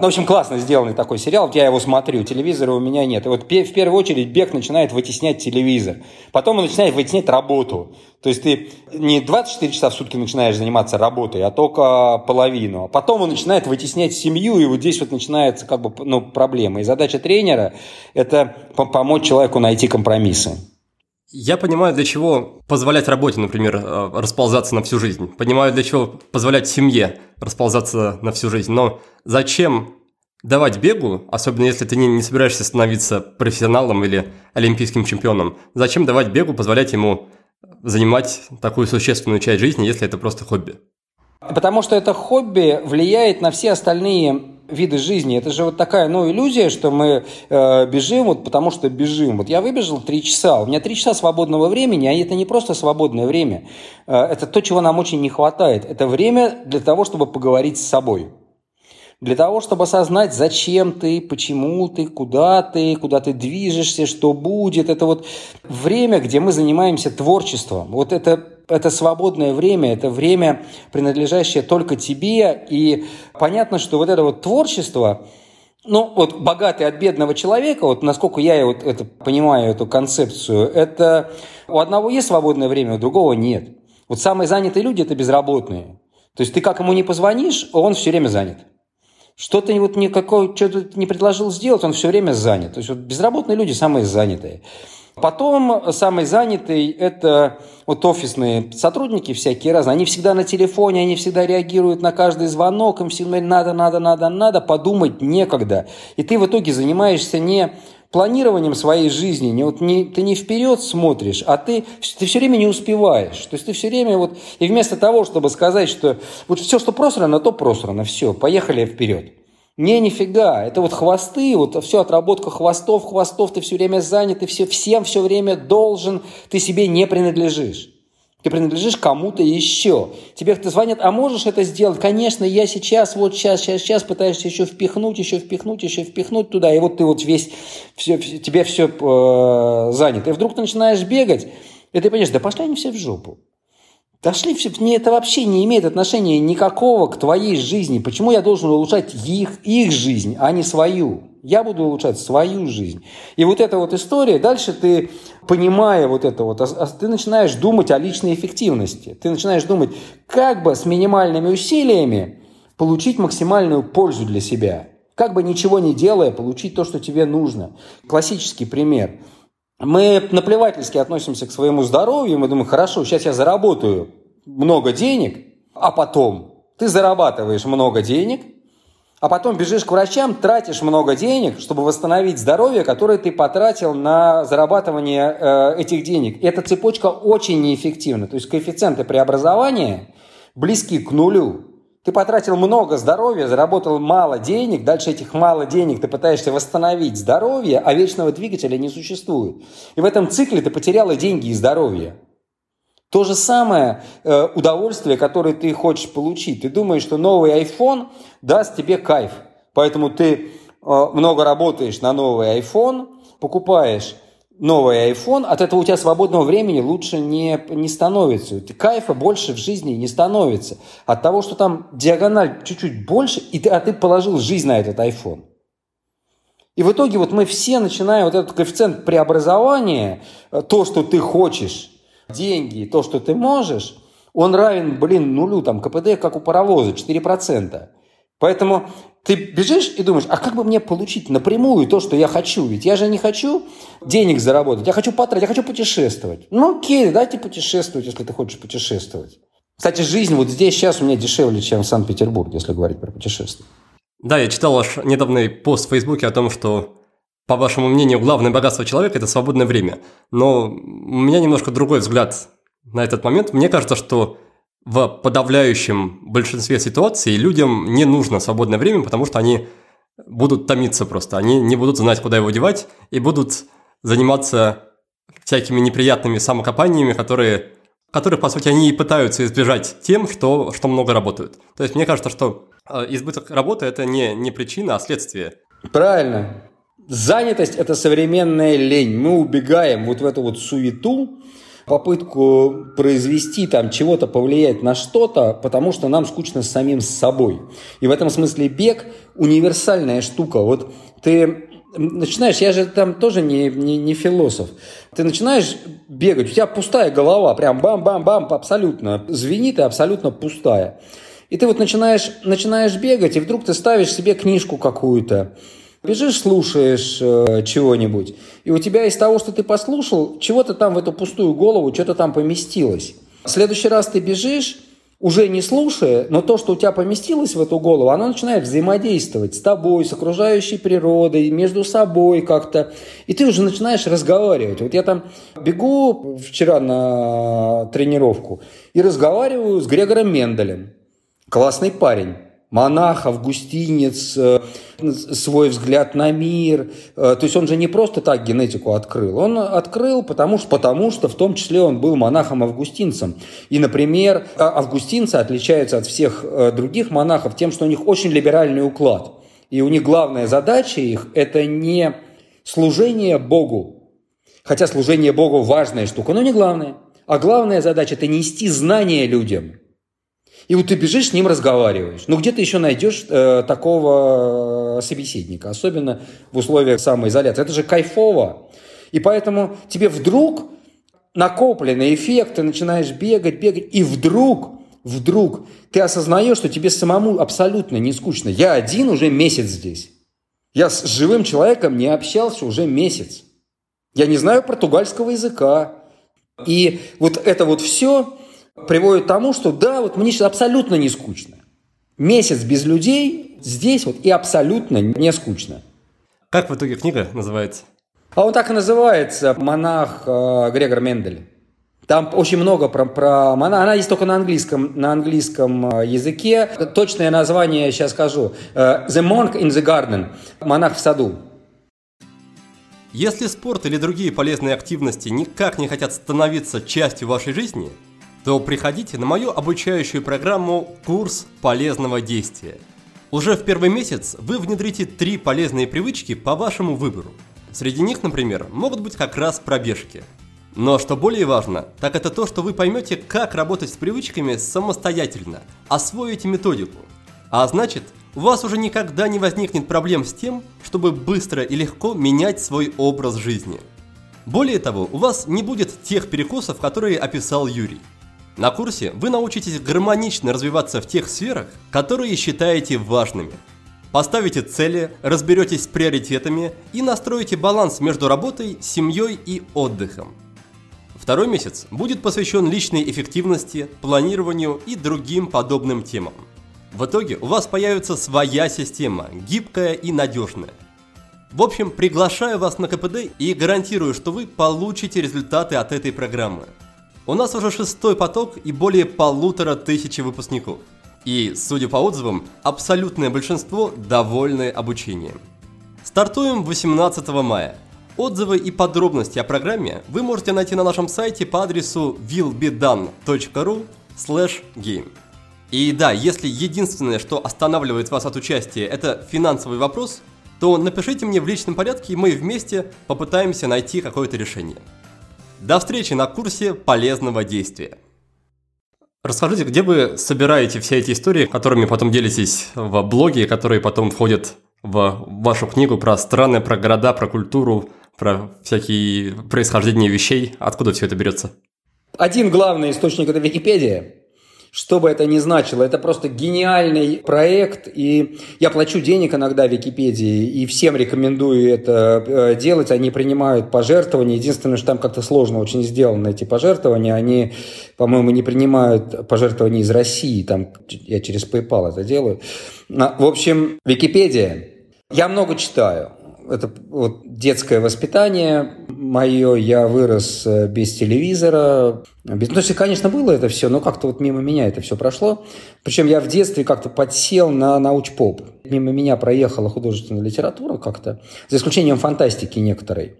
Ну, в общем, классно сделанный такой сериал. Вот я его смотрю, телевизора у меня нет. И вот в первую очередь бег начинает вытеснять телевизор. Потом он начинает вытеснять работу. То есть ты не 24 часа в сутки начинаешь заниматься работой, а только половину. А потом он начинает вытеснять семью, и вот здесь вот начинается как бы ну, проблема. И задача тренера – это помочь человеку найти компромиссы. Я понимаю, для чего позволять работе, например, э, расползаться на всю жизнь. Понимаю, для чего позволять семье расползаться на всю жизнь. Но зачем давать бегу, особенно если ты не, не собираешься становиться профессионалом или олимпийским чемпионом, зачем давать бегу, позволять ему занимать такую существенную часть жизни, если это просто хобби? Потому что это хобби влияет на все остальные виды жизни. Это же вот такая, ну, иллюзия, что мы э, бежим вот потому что бежим. Вот я выбежал три часа, у меня три часа свободного времени, а это не просто свободное время. Э, это то, чего нам очень не хватает. Это время для того, чтобы поговорить с собой. Для того, чтобы осознать, зачем ты, почему ты, куда ты, куда ты движешься, что будет. Это вот время, где мы занимаемся творчеством. Вот это это свободное время, это время, принадлежащее только тебе. И понятно, что вот это вот творчество, ну, вот богатый от бедного человека, вот насколько я вот это понимаю, эту концепцию, это у одного есть свободное время, у другого нет. Вот самые занятые люди – это безработные. То есть ты как ему не позвонишь, он все время занят. Что ты вот никакой, что-то не предложил сделать, он все время занят. То есть вот безработные люди самые занятые. Потом самый занятый – это вот офисные сотрудники всякие разные. Они всегда на телефоне, они всегда реагируют на каждый звонок, им всегда надо, надо, надо, надо, подумать некогда. И ты в итоге занимаешься не планированием своей жизни, не, вот не, ты не вперед смотришь, а ты, ты все время не успеваешь. То есть ты все время вот, и вместо того, чтобы сказать, что вот все, что просрано, то просрано, все, поехали вперед. Не, нифига, это вот хвосты, вот все отработка хвостов, хвостов, ты все время занят, ты все, всем все время должен, ты себе не принадлежишь. Ты принадлежишь кому-то еще. Тебе кто звонят, а можешь это сделать? Конечно, я сейчас, вот сейчас, сейчас, сейчас пытаешься еще впихнуть, еще впихнуть, еще впихнуть туда. И вот ты вот весь, все, тебе все э, занят. И вдруг ты начинаешь бегать, и ты понимаешь, да пошли они все в жопу. Дошли все, мне это вообще не имеет отношения никакого к твоей жизни. Почему я должен улучшать их, их жизнь, а не свою? Я буду улучшать свою жизнь. И вот эта вот история, дальше ты, понимая вот это вот, ты начинаешь думать о личной эффективности. Ты начинаешь думать, как бы с минимальными усилиями получить максимальную пользу для себя. Как бы ничего не делая, получить то, что тебе нужно. Классический пример – мы наплевательски относимся к своему здоровью, мы думаем, хорошо, сейчас я заработаю много денег, а потом ты зарабатываешь много денег, а потом бежишь к врачам, тратишь много денег, чтобы восстановить здоровье, которое ты потратил на зарабатывание э, этих денег. И эта цепочка очень неэффективна. То есть коэффициенты преобразования близки к нулю. Ты потратил много здоровья, заработал мало денег, дальше этих мало денег ты пытаешься восстановить здоровье, а вечного двигателя не существует. И в этом цикле ты потеряла деньги и здоровье. То же самое э, удовольствие, которое ты хочешь получить. Ты думаешь, что новый iPhone даст тебе кайф. Поэтому ты э, много работаешь на новый iPhone, покупаешь новый iPhone, от этого у тебя свободного времени лучше не, не становится. Кайфа больше в жизни не становится. От того, что там диагональ чуть-чуть больше, и ты, а ты положил жизнь на этот iPhone. И в итоге вот мы все начинаем вот этот коэффициент преобразования, э, то, что ты хочешь, деньги, то, что ты можешь, он равен, блин, нулю, там, КПД, как у паровоза, 4%. Поэтому ты бежишь и думаешь, а как бы мне получить напрямую то, что я хочу? Ведь я же не хочу денег заработать, я хочу потратить, я хочу путешествовать. Ну окей, дайте путешествовать, если ты хочешь путешествовать. Кстати, жизнь вот здесь сейчас у меня дешевле, чем в Санкт-Петербурге, если говорить про путешествия. Да, я читал ваш недавний пост в Фейсбуке о том, что, по вашему мнению, главное богатство человека – это свободное время. Но у меня немножко другой взгляд на этот момент. Мне кажется, что в подавляющем большинстве ситуаций людям не нужно свободное время, потому что они будут томиться просто. Они не будут знать, куда его девать, и будут заниматься всякими неприятными самокопаниями, которые, которые, по сути, они и пытаются избежать тем, что, что много работают. То есть мне кажется, что э, избыток работы – это не, не причина, а следствие. Правильно. Занятость – это современная лень. Мы убегаем вот в эту вот суету, попытку произвести там чего-то, повлиять на что-то, потому что нам скучно с самим с собой. И в этом смысле бег универсальная штука. Вот ты начинаешь, я же там тоже не, не, не философ, ты начинаешь бегать, у тебя пустая голова, прям бам-бам-бам, абсолютно звенит и абсолютно пустая. И ты вот начинаешь, начинаешь бегать, и вдруг ты ставишь себе книжку какую-то, бежишь, слушаешь э, чего-нибудь, и у тебя из того, что ты послушал, чего-то там в эту пустую голову, что-то там поместилось. В следующий раз ты бежишь, уже не слушая, но то, что у тебя поместилось в эту голову, оно начинает взаимодействовать с тобой, с окружающей природой, между собой как-то. И ты уже начинаешь разговаривать. Вот я там бегу вчера на тренировку и разговариваю с Грегором Менделем. Классный парень монах, августинец, э, свой взгляд на мир. Э, то есть он же не просто так генетику открыл. Он открыл, потому что, потому что в том числе он был монахом-августинцем. И, например, а, августинцы отличаются от всех э, других монахов тем, что у них очень либеральный уклад. И у них главная задача их – это не служение Богу. Хотя служение Богу важная штука, но не главное. А главная задача – это нести знания людям – и вот ты бежишь с ним разговариваешь. Ну, где ты еще найдешь э, такого собеседника, особенно в условиях самоизоляции. Это же кайфово. И поэтому тебе вдруг накопленный эффект, ты начинаешь бегать, бегать, и вдруг, вдруг ты осознаешь, что тебе самому абсолютно не скучно. Я один уже месяц здесь. Я с живым человеком не общался уже месяц. Я не знаю португальского языка. И вот это вот все, приводит к тому, что да, вот мне сейчас абсолютно не скучно. Месяц без людей здесь вот и абсолютно не скучно. Как в итоге книга называется? А он так и называется «Монах э, Грегор Мендель». Там очень много про, про монаха. Она есть только на английском, на английском э, языке. Точное название сейчас скажу. Э, «The Monk in the Garden» – «Монах в саду». Если спорт или другие полезные активности никак не хотят становиться частью вашей жизни – то приходите на мою обучающую программу «Курс полезного действия». Уже в первый месяц вы внедрите три полезные привычки по вашему выбору. Среди них, например, могут быть как раз пробежки. Но что более важно, так это то, что вы поймете, как работать с привычками самостоятельно, освоите методику. А значит, у вас уже никогда не возникнет проблем с тем, чтобы быстро и легко менять свой образ жизни. Более того, у вас не будет тех перекосов, которые описал Юрий. На курсе вы научитесь гармонично развиваться в тех сферах, которые считаете важными. Поставите цели, разберетесь с приоритетами и настроите баланс между работой, семьей и отдыхом. Второй месяц будет посвящен личной эффективности, планированию и другим подобным темам. В итоге у вас появится своя система, гибкая и надежная. В общем, приглашаю вас на КПД и гарантирую, что вы получите результаты от этой программы. У нас уже шестой поток и более полутора тысячи выпускников. И, судя по отзывам, абсолютное большинство довольны обучением. Стартуем 18 мая. Отзывы и подробности о программе вы можете найти на нашем сайте по адресу willbedone.ru game. И да, если единственное, что останавливает вас от участия, это финансовый вопрос, то напишите мне в личном порядке, и мы вместе попытаемся найти какое-то решение. До встречи на курсе полезного действия. Расскажите, где вы собираете все эти истории, которыми потом делитесь в блоге, которые потом входят в вашу книгу про страны, про города, про культуру, про всякие происхождения вещей? Откуда все это берется? Один главный источник – это Википедия. Что бы это ни значило, это просто гениальный проект, и я плачу денег иногда Википедии, и всем рекомендую это э, делать, они принимают пожертвования, единственное, что там как-то сложно очень сделано эти пожертвования, они, по-моему, не принимают пожертвования из России, там я через PayPal это делаю. А, в общем, Википедия. Я много читаю, это вот детское воспитание мое, я вырос э, без телевизора. Без... Ну, то есть, конечно, было это все, но как-то вот мимо меня это все прошло. Причем я в детстве как-то подсел на научпоп. Мимо меня проехала художественная литература как-то, за исключением фантастики некоторой.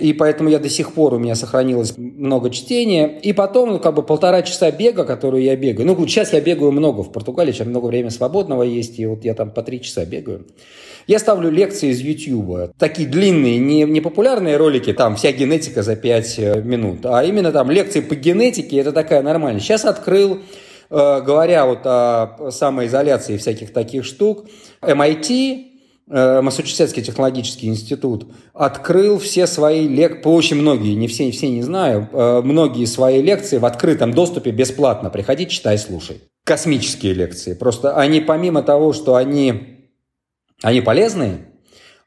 И поэтому я до сих пор, у меня сохранилось много чтения. И потом, ну, как бы полтора часа бега, которую я бегаю. Ну, сейчас я бегаю много в Португалии, сейчас много времени свободного есть, и вот я там по три часа бегаю. Я ставлю лекции из YouTube. Такие длинные, не, не популярные ролики, там вся генетика за 5 э, минут, а именно там лекции по генетике, это такая нормальная. Сейчас открыл, э, говоря вот о самоизоляции всяких таких штук, MIT, э, Массачусетский технологический институт открыл все свои лекции, очень многие, не все, все не знаю, многие свои лекции в открытом доступе бесплатно. Приходи, читай, слушай. Космические лекции. Просто они помимо того, что они они полезные,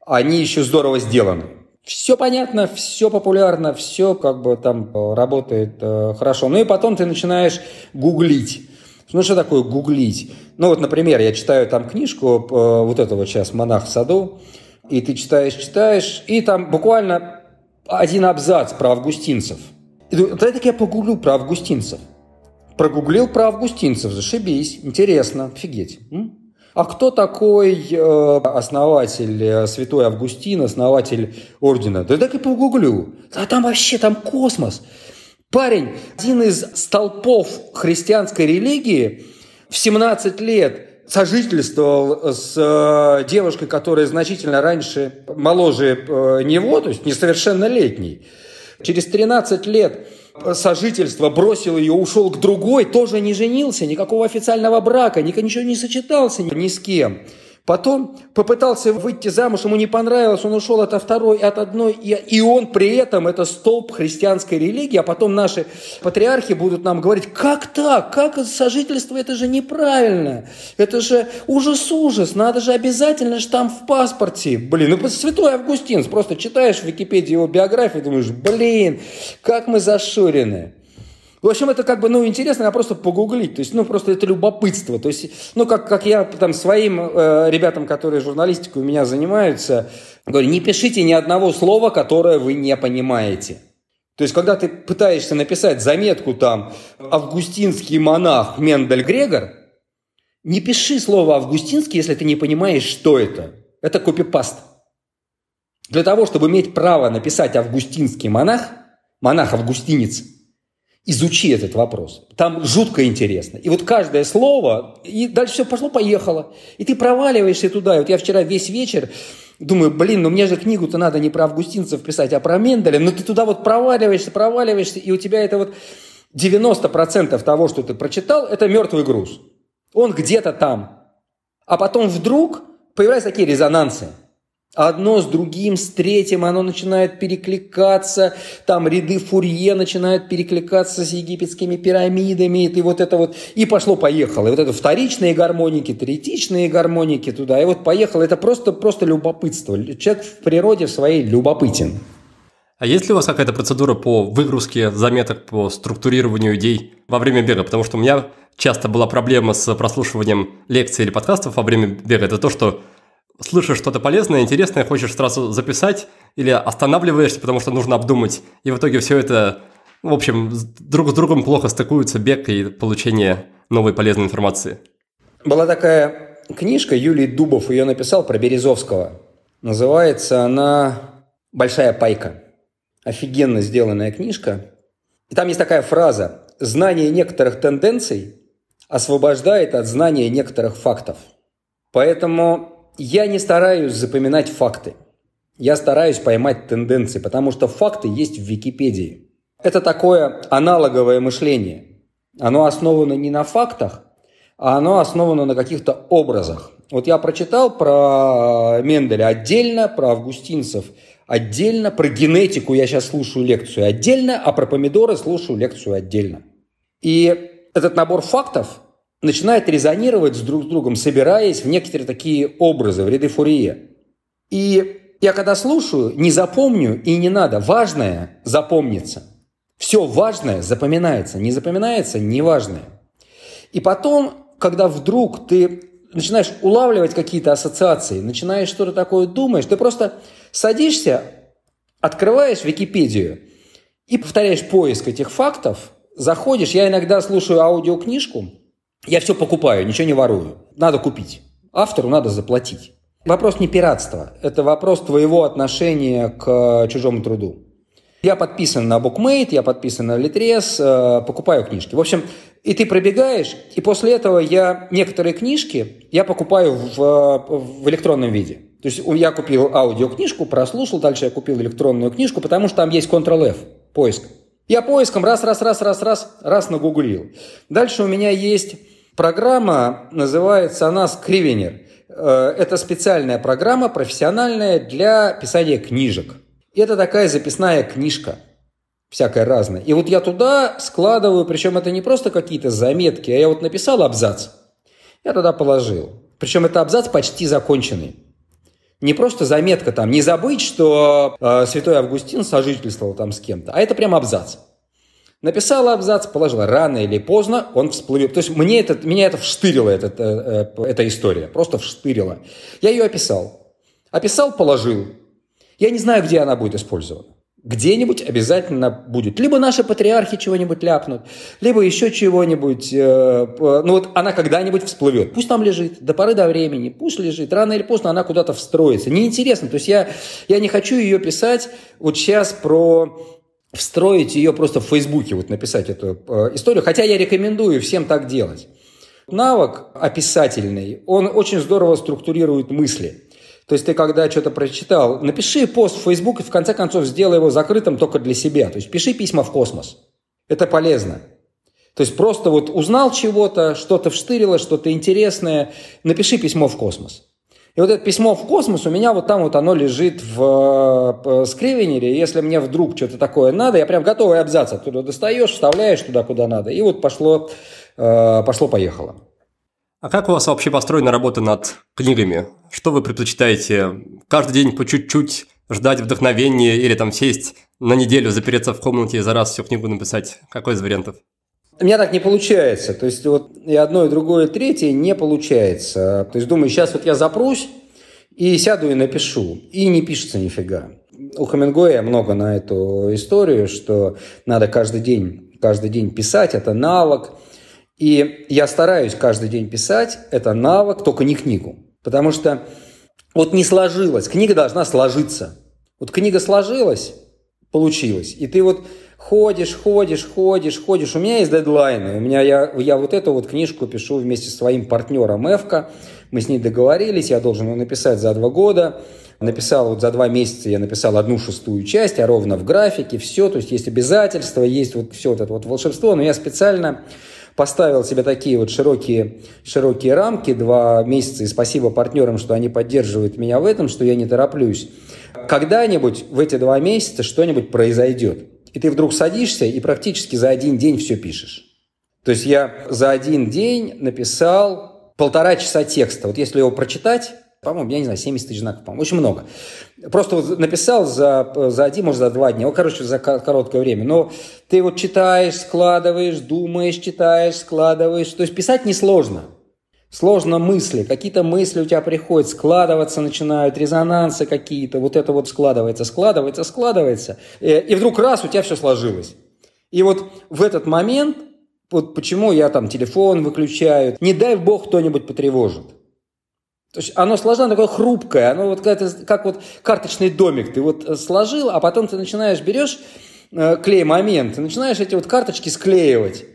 они еще здорово сделаны. Все понятно, все популярно, все как бы там э, работает э, хорошо. Ну и потом ты начинаешь гуглить. Ну что такое гуглить? Ну вот, например, я читаю там книжку э, вот этого сейчас «Монах в саду», и ты читаешь, читаешь, и там буквально один абзац про августинцев. И так я погуглю про августинцев. Прогуглил про августинцев, зашибись, интересно, офигеть. М? А кто такой э, основатель э, Святой Августин, основатель ордена? Да так и погуглю. А там вообще, там космос. Парень, один из столпов христианской религии в 17 лет сожительствовал с э, девушкой, которая значительно раньше, моложе э, него, то есть несовершеннолетней. Через 13 лет сожительства, бросил ее, ушел к другой, тоже не женился, никакого официального брака, ничего не сочетался ни с кем. Потом попытался выйти замуж, ему не понравилось, он ушел от второй, от одной, и, и он при этом, это столб христианской религии, а потом наши патриархи будут нам говорить, как так, как сожительство, это же неправильно, это же ужас-ужас, надо же обязательно штамп в паспорте. Блин, ну святой Августин, просто читаешь в Википедии его биографию, думаешь, блин, как мы зашурены. В общем, это как бы, ну, интересно, а просто погуглить. То есть, ну, просто это любопытство. То есть, ну, как, как я там своим э, ребятам, которые журналистикой у меня занимаются, говорю, не пишите ни одного слова, которое вы не понимаете. То есть, когда ты пытаешься написать заметку там «Августинский монах Мендель Грегор», не пиши слово «августинский», если ты не понимаешь, что это. Это копипаст. Для того, чтобы иметь право написать «августинский монах», монах-августинец – Изучи этот вопрос. Там жутко интересно. И вот каждое слово, и дальше все пошло-поехало. И ты проваливаешься туда. И вот я вчера весь вечер думаю, блин, ну мне же книгу-то надо не про августинцев писать, а про Менделя. Но ты туда вот проваливаешься, проваливаешься, и у тебя это вот 90% того, что ты прочитал, это мертвый груз. Он где-то там. А потом вдруг появляются такие резонансы – Одно с другим, с третьим, оно начинает перекликаться, там ряды Фурье начинают перекликаться с египетскими пирамидами, и вот это вот, и пошло-поехало. И вот это вторичные гармоники, третичные гармоники туда, и вот поехало. Это просто, просто любопытство. Человек в природе в своей любопытен. А есть ли у вас какая-то процедура по выгрузке заметок, по структурированию идей во время бега? Потому что у меня часто была проблема с прослушиванием лекций или подкастов во время бега. Это то, что слышишь что-то полезное, интересное, хочешь сразу записать, или останавливаешься, потому что нужно обдумать, и в итоге все это, в общем, друг с другом плохо стыкуются, бег и получение новой полезной информации. Была такая книжка, Юлий Дубов ее написал про Березовского. Называется она «Большая пайка». Офигенно сделанная книжка. И там есть такая фраза «Знание некоторых тенденций освобождает от знания некоторых фактов». Поэтому я не стараюсь запоминать факты. Я стараюсь поймать тенденции, потому что факты есть в Википедии. Это такое аналоговое мышление. Оно основано не на фактах, а оно основано на каких-то образах. Вот я прочитал про Менделя отдельно, про августинцев отдельно, про генетику я сейчас слушаю лекцию отдельно, а про помидоры слушаю лекцию отдельно. И этот набор фактов начинает резонировать с друг с другом, собираясь в некоторые такие образы, в ряды Фурье. И я когда слушаю, не запомню и не надо. Важное запомнится. Все важное запоминается. Не запоминается – неважное. И потом, когда вдруг ты начинаешь улавливать какие-то ассоциации, начинаешь что-то такое думаешь, ты просто садишься, открываешь Википедию и повторяешь поиск этих фактов, заходишь. Я иногда слушаю аудиокнижку – я все покупаю, ничего не ворую. Надо купить. Автору надо заплатить. Вопрос не пиратства. Это вопрос твоего отношения к чужому труду. Я подписан на BookMate, я подписан на Litres, э, покупаю книжки. В общем, и ты пробегаешь, и после этого я некоторые книжки я покупаю в, в электронном виде. То есть я купил аудиокнижку, прослушал, дальше я купил электронную книжку, потому что там есть Ctrl-F, поиск. Я поиском раз, раз, раз, раз, раз, раз нагуглил. Дальше у меня есть программа, называется она Scrivener. Э, это специальная программа, профессиональная для писания книжек. И это такая записная книжка, всякая разная. И вот я туда складываю, причем это не просто какие-то заметки, а я вот написал абзац, я туда положил. Причем это абзац почти законченный. Не просто заметка там, не забыть, что э, святой Августин сожительствовал там с кем-то, а это прям абзац. Написала абзац, положила. Рано или поздно он всплывет. То есть мне это, меня это вштырило, эта, э, э, эта история. Просто вштырила. Я ее описал. Описал, положил. Я не знаю, где она будет использована. Где-нибудь обязательно будет. Либо наши патриархи чего-нибудь ляпнут, либо еще чего-нибудь. Э, ну вот она когда-нибудь всплывет. Пусть там лежит, до поры до времени, пусть лежит. Рано или поздно она куда-то встроится. Неинтересно. То есть я, я не хочу ее писать вот сейчас про встроить ее просто в Фейсбуке, вот написать эту э, историю, хотя я рекомендую всем так делать. Навык описательный, он очень здорово структурирует мысли. То есть ты когда что-то прочитал, напиши пост в Facebook и в конце концов сделай его закрытым только для себя. То есть пиши письма в космос. Это полезно. То есть просто вот узнал чего-то, что-то вштырило, что-то интересное, напиши письмо в космос. И вот это письмо в космос у меня вот там вот оно лежит в э, скривенере. Если мне вдруг что-то такое надо, я прям готовый абзац оттуда достаешь, вставляешь туда, куда надо. И вот пошло, э, пошло-поехало. А как у вас вообще построена работа над книгами? Что вы предпочитаете? Каждый день по чуть-чуть ждать вдохновения или там сесть на неделю, запереться в комнате и за раз всю книгу написать? Какой из вариантов? У меня так не получается. То есть вот и одно, и другое, и третье не получается. То есть думаю, сейчас вот я запрусь и сяду и напишу. И не пишется нифига. У Хамингуэя много на эту историю, что надо каждый день, каждый день писать, это навык. И я стараюсь каждый день писать, это навык, только не книгу. Потому что вот не сложилось, книга должна сложиться. Вот книга сложилась, получилось, и ты вот ходишь, ходишь, ходишь, ходишь. У меня есть дедлайны. У меня я, я вот эту вот книжку пишу вместе с своим партнером Эвка. Мы с ней договорились, я должен ее написать за два года. Написал вот за два месяца, я написал одну шестую часть, а ровно в графике, все. То есть есть обязательства, есть вот все вот это вот волшебство. Но я специально поставил себе такие вот широкие, широкие рамки, два месяца, и спасибо партнерам, что они поддерживают меня в этом, что я не тороплюсь. Когда-нибудь в эти два месяца что-нибудь произойдет. И ты вдруг садишься и практически за один день все пишешь. То есть я за один день написал полтора часа текста. Вот если его прочитать, по-моему, я не знаю, 70 тысяч знаков, по-моему, очень много. Просто вот написал за, за один, может, за два дня, вот, короче, за короткое время. Но ты вот читаешь, складываешь, думаешь, читаешь, складываешь. То есть писать несложно сложно мысли, какие-то мысли у тебя приходят, складываться начинают, резонансы какие-то, вот это вот складывается, складывается, складывается, э, и вдруг раз, у тебя все сложилось. И вот в этот момент, вот почему я там телефон выключаю, не дай бог кто-нибудь потревожит. То есть оно сложно, такое хрупкое, оно вот как, как вот карточный домик. Ты вот э, сложил, а потом ты начинаешь, берешь э, клей-момент, ты начинаешь эти вот карточки склеивать.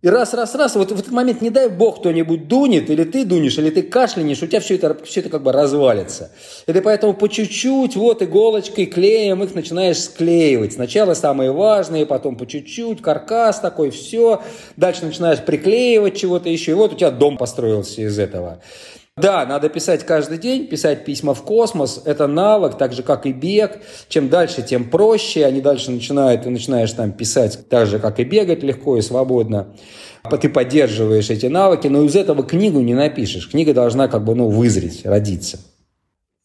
И раз, раз, раз, вот в этот момент, не дай бог, кто-нибудь дунет, или ты дунешь, или ты кашлянешь, у тебя все это, все это как бы развалится. И ты поэтому по чуть-чуть, вот иголочкой, клеем их начинаешь склеивать. Сначала самые важные, потом по чуть-чуть, каркас такой, все. Дальше начинаешь приклеивать чего-то еще, и вот у тебя дом построился из этого. Да, надо писать каждый день, писать письма в космос. Это навык, так же, как и бег. Чем дальше, тем проще. Они дальше начинают, ты начинаешь там писать так же, как и бегать легко и свободно. Ты поддерживаешь эти навыки, но из этого книгу не напишешь. Книга должна как бы, ну, вызреть, родиться.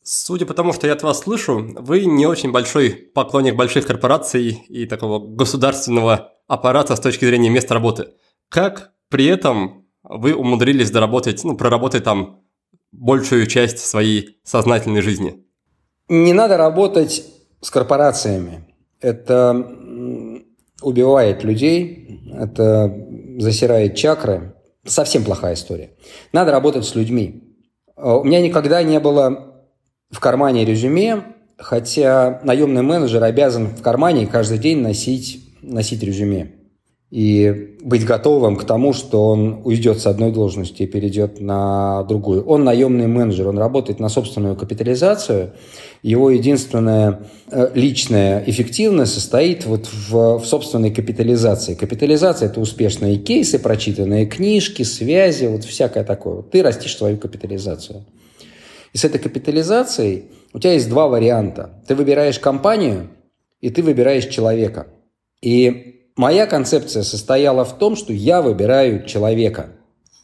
Судя по тому, что я от вас слышу, вы не очень большой поклонник больших корпораций и такого государственного аппарата с точки зрения места работы. Как при этом вы умудрились доработать, ну, проработать там большую часть своей сознательной жизни? Не надо работать с корпорациями. Это убивает людей, это засирает чакры. Совсем плохая история. Надо работать с людьми. У меня никогда не было в кармане резюме хотя наемный менеджер обязан в кармане каждый день носить, носить резюме и быть готовым к тому, что он уйдет с одной должности и перейдет на другую. Он наемный менеджер, он работает на собственную капитализацию. Его единственная э, личная эффективность состоит вот в, в собственной капитализации. Капитализация – это успешные кейсы, прочитанные книжки, связи, вот всякое такое. Ты растишь свою капитализацию. И с этой капитализацией у тебя есть два варианта. Ты выбираешь компанию, и ты выбираешь человека. И Моя концепция состояла в том, что я выбираю человека.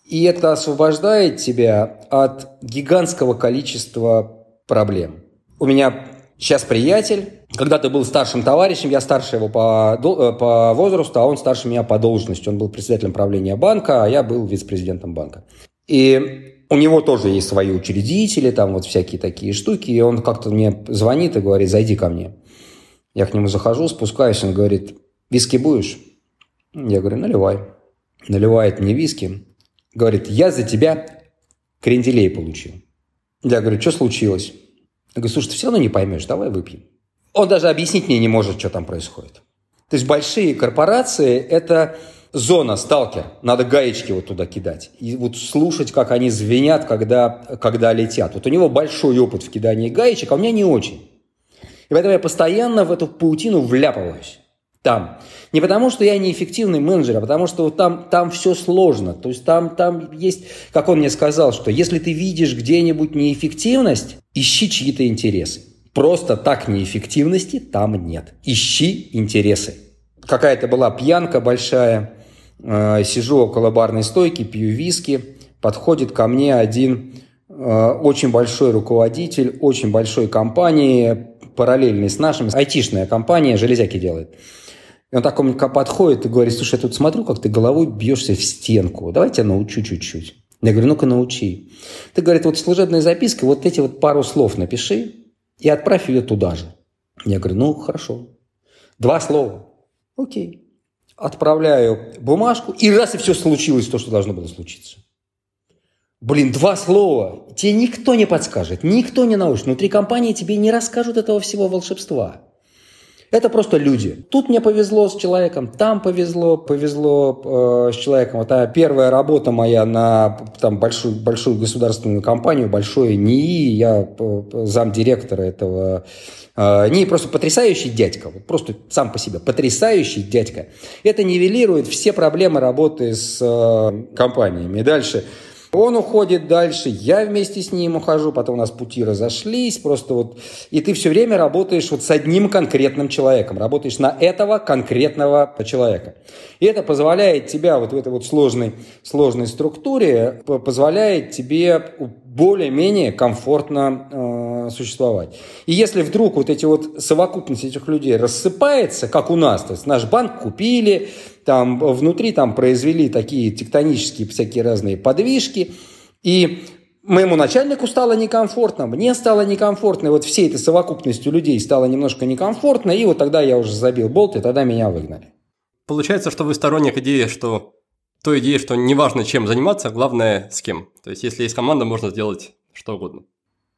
И это освобождает тебя от гигантского количества проблем. У меня сейчас приятель, когда-то был старшим товарищем, я старше его по, э, по возрасту, а он старше меня по должности. Он был председателем правления банка, а я был вице-президентом банка. И у него тоже есть свои учредители, там вот всякие такие штуки, и он как-то мне звонит и говорит, зайди ко мне. Я к нему захожу, спускаюсь, он говорит, Виски будешь? Я говорю, наливай. Наливает мне виски. Говорит, я за тебя кренделей получил. Я говорю, что случилось? Я говорю, слушай, ты все равно не поймешь, давай выпьем. Он даже объяснить мне не может, что там происходит. То есть большие корпорации – это зона, сталкер. Надо гаечки вот туда кидать. И вот слушать, как они звенят, когда, когда летят. Вот у него большой опыт в кидании гаечек, а у меня не очень. И поэтому я постоянно в эту паутину вляпываюсь там. Не потому, что я неэффективный менеджер, а потому, что там, там все сложно. То есть там, там есть, как он мне сказал, что если ты видишь где-нибудь неэффективность, ищи чьи-то интересы. Просто так неэффективности там нет. Ищи интересы. Какая-то была пьянка большая, э, сижу около барной стойки, пью виски, подходит ко мне один э, очень большой руководитель очень большой компании, параллельной с нашим, айтишная компания, железяки делает. И он так подходит и говорит, слушай, я тут смотрю, как ты головой бьешься в стенку. Давай я научу чуть-чуть. Я говорю, ну-ка научи. Ты, говорит, вот служебная записка, вот эти вот пару слов напиши и отправь ее туда же. Я говорю, ну, хорошо. Два слова. Окей. Отправляю бумажку, и раз и все случилось, то, что должно было случиться. Блин, два слова. Тебе никто не подскажет, никто не научит. Внутри компании тебе не расскажут этого всего волшебства. Это просто люди. Тут мне повезло с человеком, там повезло, повезло э, с человеком. Это первая работа моя на там, большую, большую государственную компанию, большое НИИ. Я э, замдиректора этого э, НИИ. Просто потрясающий дядька. Вот просто сам по себе потрясающий дядька. Это нивелирует все проблемы работы с э, компаниями. Дальше он уходит дальше, я вместе с ним ухожу, потом у нас пути разошлись, просто вот... И ты все время работаешь вот с одним конкретным человеком, работаешь на этого конкретного человека. И это позволяет тебя вот в этой вот сложной, сложной структуре, позволяет тебе более-менее комфортно э, существовать. И если вдруг вот эти вот совокупность этих людей рассыпается, как у нас, то есть наш банк купили, там внутри там произвели такие тектонические всякие разные подвижки, и моему начальнику стало некомфортно, мне стало некомфортно, и вот всей этой совокупностью людей стало немножко некомфортно, и вот тогда я уже забил болт, и тогда меня выгнали. Получается, что вы сторонник идеи, что той идеи, что неважно чем заниматься, главное с кем. То есть, если есть команда, можно сделать что угодно.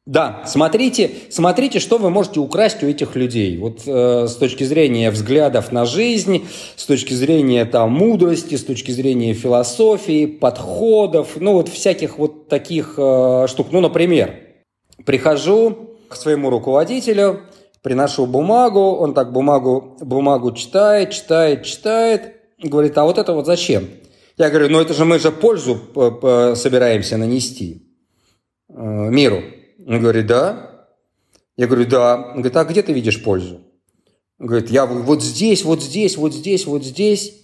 Да, смотрите, смотрите, что вы можете украсть у этих людей. Вот э, с точки зрения взглядов на жизнь, с точки зрения там мудрости, с точки зрения философии, подходов, ну вот всяких вот таких э, штук. Ну, например, прихожу к своему руководителю, приношу бумагу, он так бумагу, бумагу читает, читает, читает, говорит, а вот это вот зачем? Я говорю, ну это же мы же пользу собираемся нанести э, миру. Он говорит, да. Я говорю, да. Он говорит, а где ты видишь пользу? Он говорит, я вот здесь, вот здесь, вот здесь, вот здесь.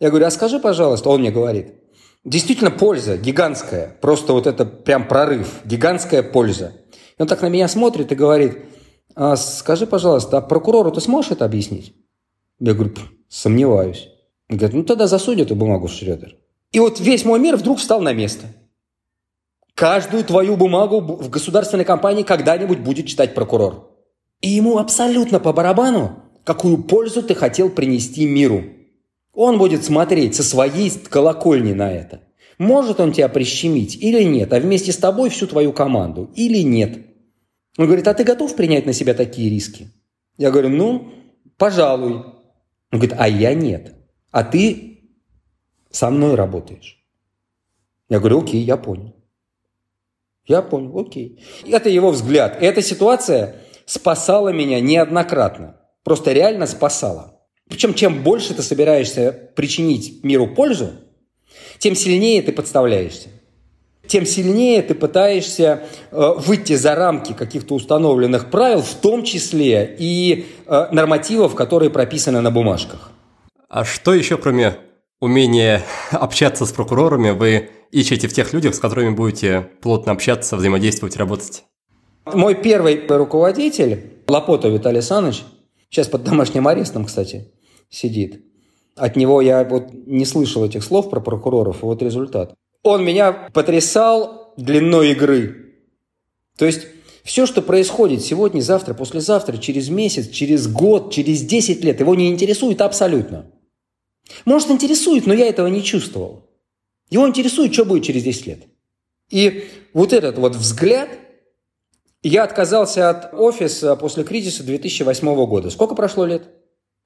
Я говорю, а скажи, пожалуйста, он мне говорит, действительно польза гигантская, просто вот это прям прорыв, гигантская польза. И он так на меня смотрит и говорит, а скажи, пожалуйста, а прокурору ты сможешь это объяснить? Я говорю, сомневаюсь. Он говорит, ну тогда засунь эту бумагу в шредер. И вот весь мой мир вдруг встал на место. Каждую твою бумагу в государственной компании когда-нибудь будет читать прокурор. И ему абсолютно по барабану, какую пользу ты хотел принести миру. Он будет смотреть со своей колокольни на это. Может он тебя прищемить или нет, а вместе с тобой всю твою команду или нет. Он говорит, а ты готов принять на себя такие риски? Я говорю, ну, пожалуй. Он говорит, а я нет. А ты со мной работаешь. Я говорю, окей, я понял. Я понял, окей. Это его взгляд. Эта ситуация спасала меня неоднократно. Просто реально спасала. Причем чем больше ты собираешься причинить миру пользу, тем сильнее ты подставляешься. Тем сильнее ты пытаешься э, выйти за рамки каких-то установленных правил, в том числе и э, нормативов, которые прописаны на бумажках. А что еще, кроме умения общаться с прокурорами, вы ищете в тех людях, с которыми будете плотно общаться, взаимодействовать, работать? Мой первый руководитель, Лопота Виталий Саныч, сейчас под домашним арестом, кстати, сидит. От него я вот не слышал этих слов про прокуроров, вот результат. Он меня потрясал длиной игры. То есть все, что происходит сегодня, завтра, послезавтра, через месяц, через год, через 10 лет, его не интересует абсолютно. Может, интересует, но я этого не чувствовал. Его интересует, что будет через 10 лет. И вот этот вот взгляд, я отказался от офиса после кризиса 2008 года. Сколько прошло лет?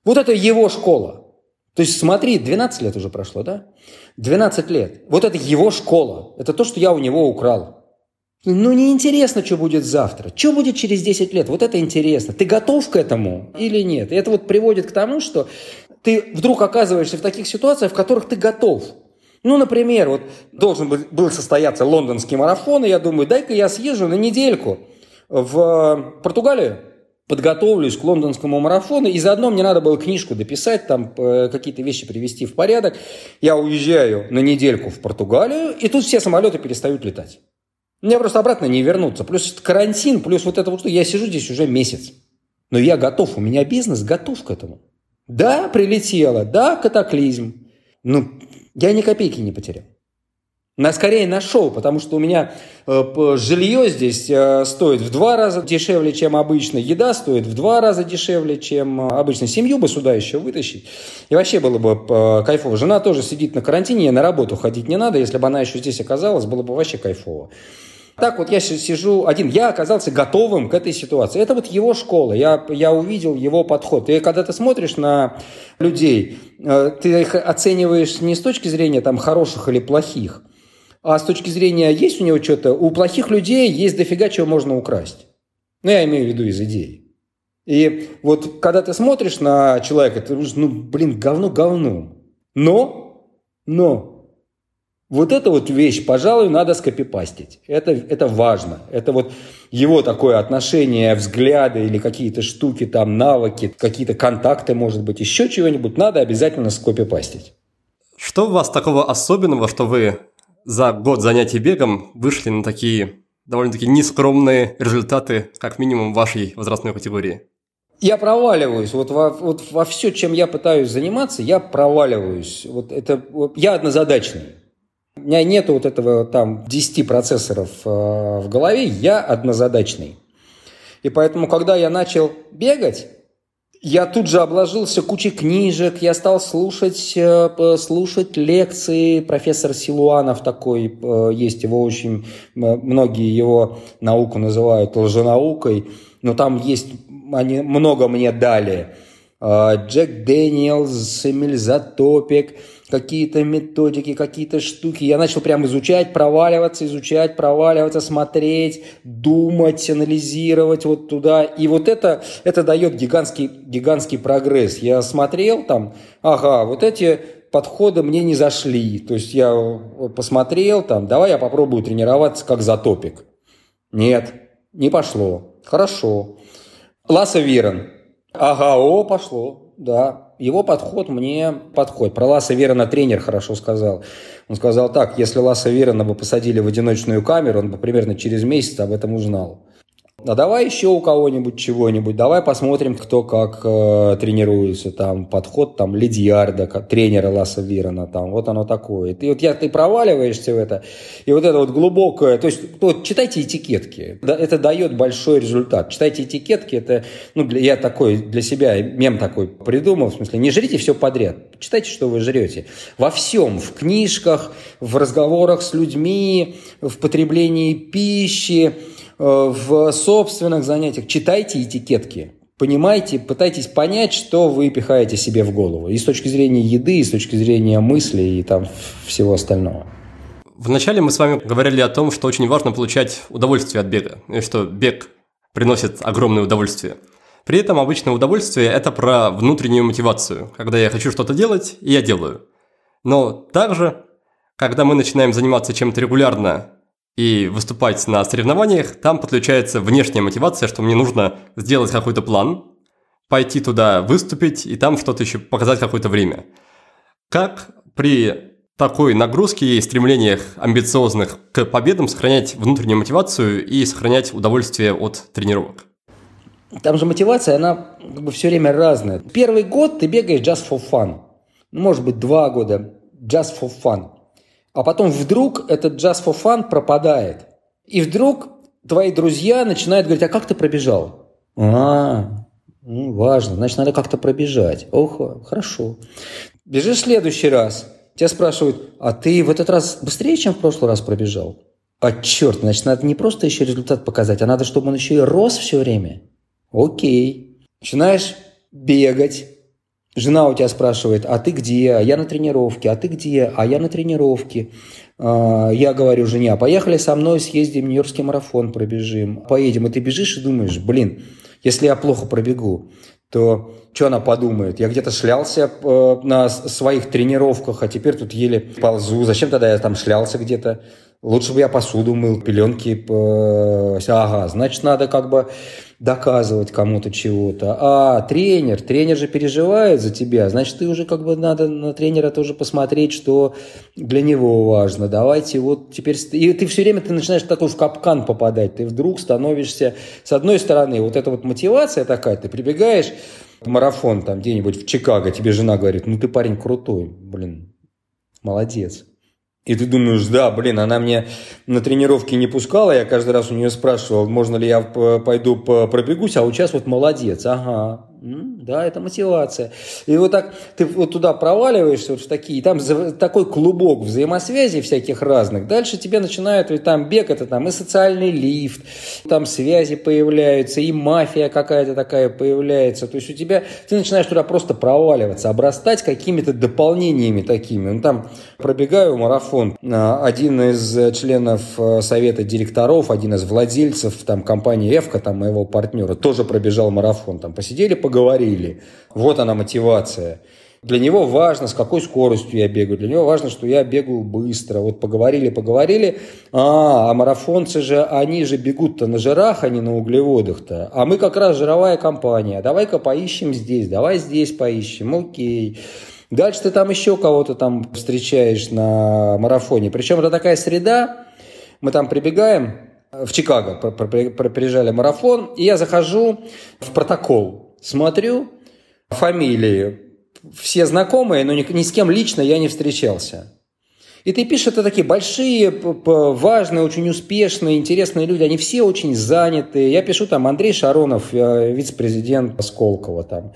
Вот это его школа. То есть смотри, 12 лет уже прошло, да? 12 лет. Вот это его школа. Это то, что я у него украл. Ну, неинтересно, что будет завтра. Что будет через 10 лет? Вот это интересно. Ты готов к этому или нет? И это вот приводит к тому, что ты вдруг оказываешься в таких ситуациях, в которых ты готов. Ну, например, вот должен был состояться лондонский марафон, и я думаю, дай-ка я съезжу на недельку в Португалию, подготовлюсь к лондонскому марафону, и заодно мне надо было книжку дописать, там э, какие-то вещи привести в порядок. Я уезжаю на недельку в Португалию, и тут все самолеты перестают летать. Мне просто обратно не вернуться. Плюс карантин, плюс вот это вот что. Я сижу здесь уже месяц. Но я готов, у меня бизнес готов к этому. Да, прилетело, да, катаклизм. Ну, я ни копейки не потерял. На, скорее нашел, потому что у меня э, жилье здесь э, стоит в два раза дешевле, чем обычно. Еда стоит в два раза дешевле, чем э, обычно. Семью бы сюда еще вытащить. И вообще было бы кайфово. Жена тоже сидит на карантине, ей на работу ходить не надо. Если бы она еще здесь оказалась, было бы вообще кайфово. Так вот я сижу один, я оказался готовым к этой ситуации. Это вот его школа, я, я увидел его подход. И когда ты смотришь на людей, э, ты их оцениваешь не с точки зрения там хороших или плохих, а с точки зрения есть у него что-то, у плохих людей есть дофига чего можно украсть. Ну, я имею в виду из идей. И вот когда ты смотришь на человека, ты думаешь, ну, блин, говно говно. Но, но вот эту вот вещь, пожалуй, надо скопипастить. Это, это важно. Это вот его такое отношение, взгляды или какие-то штуки, там, навыки, какие-то контакты, может быть, еще чего-нибудь, надо обязательно скопипастить. Что у вас такого особенного, что вы за год занятий бегом вышли на такие довольно-таки нескромные результаты, как минимум, вашей возрастной категории? Я проваливаюсь. Вот во, вот во все, чем я пытаюсь заниматься, я проваливаюсь. Вот это, я однозадачный. У меня нет вот этого там 10 процессоров э, в голове, я однозадачный. И поэтому, когда я начал бегать, я тут же обложился кучей книжек, я стал слушать, э, слушать лекции. Профессор Силуанов такой э, есть, его очень, многие его науку называют лженаукой, но там есть, они много мне дали. Джек Дэниелс, Эмиль Затопик – какие-то методики, какие-то штуки. Я начал прям изучать, проваливаться, изучать, проваливаться, смотреть, думать, анализировать вот туда. И вот это, это дает гигантский, гигантский прогресс. Я смотрел там, ага, вот эти подходы мне не зашли. То есть я посмотрел там, давай я попробую тренироваться как затопик. Нет, не пошло. Хорошо. Ласса Вирен. Ага, о, пошло, да его подход мне подходит. Про Ласса Верона тренер хорошо сказал. Он сказал так, если Ласса Верона бы посадили в одиночную камеру, он бы примерно через месяц об этом узнал. А давай еще у кого-нибудь чего-нибудь, давай посмотрим, кто как э, тренируется, там, подход, там, Лидьярда, тренера Ласса Вирона, там, вот оно такое. Ты вот я, ты проваливаешься в это, и вот это вот глубокое, то есть, вот, читайте этикетки, это дает большой результат. Читайте этикетки, это, ну, для, я такой для себя мем такой придумал, в смысле, не жрите все подряд, читайте, что вы жрете. Во всем, в книжках, в разговорах с людьми, в потреблении пищи, в собственных занятиях читайте этикетки. Понимайте, пытайтесь понять, что вы пихаете себе в голову. И с точки зрения еды, и с точки зрения мыслей, и там всего остального. Вначале мы с вами говорили о том, что очень важно получать удовольствие от бега, и что бег приносит огромное удовольствие. При этом обычное удовольствие – это про внутреннюю мотивацию, когда я хочу что-то делать, и я делаю. Но также, когда мы начинаем заниматься чем-то регулярно и выступать на соревнованиях, там подключается внешняя мотивация, что мне нужно сделать какой-то план, пойти туда выступить и там что-то еще показать какое-то время. Как при такой нагрузке и стремлениях амбициозных к победам сохранять внутреннюю мотивацию и сохранять удовольствие от тренировок? Там же мотивация, она как бы все время разная. Первый год ты бегаешь just for fun. Может быть, два года just for fun. А потом вдруг этот just for fun пропадает. И вдруг твои друзья начинают говорить, а как ты пробежал? А, ну, важно, значит, надо как-то пробежать. Ох, хорошо. Бежишь в следующий раз. Тебя спрашивают, а ты в этот раз быстрее, чем в прошлый раз пробежал? А черт, значит, надо не просто еще результат показать, а надо, чтобы он еще и рос все время. Окей. Начинаешь бегать, Жена у тебя спрашивает, а ты где? А я на тренировке. А ты где? А я на тренировке. А, я говорю жене, а поехали со мной, съездим Нью-Йоркский марафон, пробежим. Поедем, и ты бежишь и думаешь, блин, если я плохо пробегу, то что она подумает? Я где-то шлялся э, на своих тренировках, а теперь тут еле ползу. Зачем тогда я там шлялся где-то? Лучше бы я посуду мыл, пеленки. Э, ага, значит, надо как бы доказывать кому-то чего-то. А тренер, тренер же переживает за тебя, значит, ты уже как бы надо на тренера тоже посмотреть, что для него важно. Давайте вот теперь... И ты все время ты начинаешь такой в капкан попадать. Ты вдруг становишься... С одной стороны, вот эта вот мотивация такая, ты прибегаешь в марафон там где-нибудь в Чикаго, тебе жена говорит, ну ты парень крутой, блин, молодец. И ты думаешь, да, блин, она мне на тренировке не пускала, я каждый раз у нее спрашивал, можно ли я пойду пробегусь, а вот сейчас вот молодец, ага, да, это мотивация. И вот так ты вот туда проваливаешься, вот в такие, там такой клубок взаимосвязей всяких разных. Дальше тебе начинают, ведь там бег, это там и социальный лифт, там связи появляются, и мафия какая-то такая появляется. То есть у тебя, ты начинаешь туда просто проваливаться, обрастать какими-то дополнениями такими. Ну там пробегаю марафон, а, один из членов э, совета директоров, один из владельцев там компании Эвка, там моего партнера, тоже пробежал марафон. Там посидели, поговорили. Вот она мотивация. Для него важно, с какой скоростью я бегаю. Для него важно, что я бегаю быстро. Вот поговорили, поговорили. А, а марафонцы же, они же бегут-то на жирах, а не на углеводах-то. А мы как раз жировая компания. Давай-ка поищем здесь, давай здесь поищем. Окей. Дальше ты там еще кого-то там встречаешь на марафоне. Причем это такая среда. Мы там прибегаем, в Чикаго приезжали марафон, и я захожу в протокол смотрю, фамилии все знакомые, но ни, ни с кем лично я не встречался. И ты пишешь, это такие большие, важные, очень успешные, интересные люди. Они все очень заняты. Я пишу там Андрей Шаронов, вице-президент Сколково, там,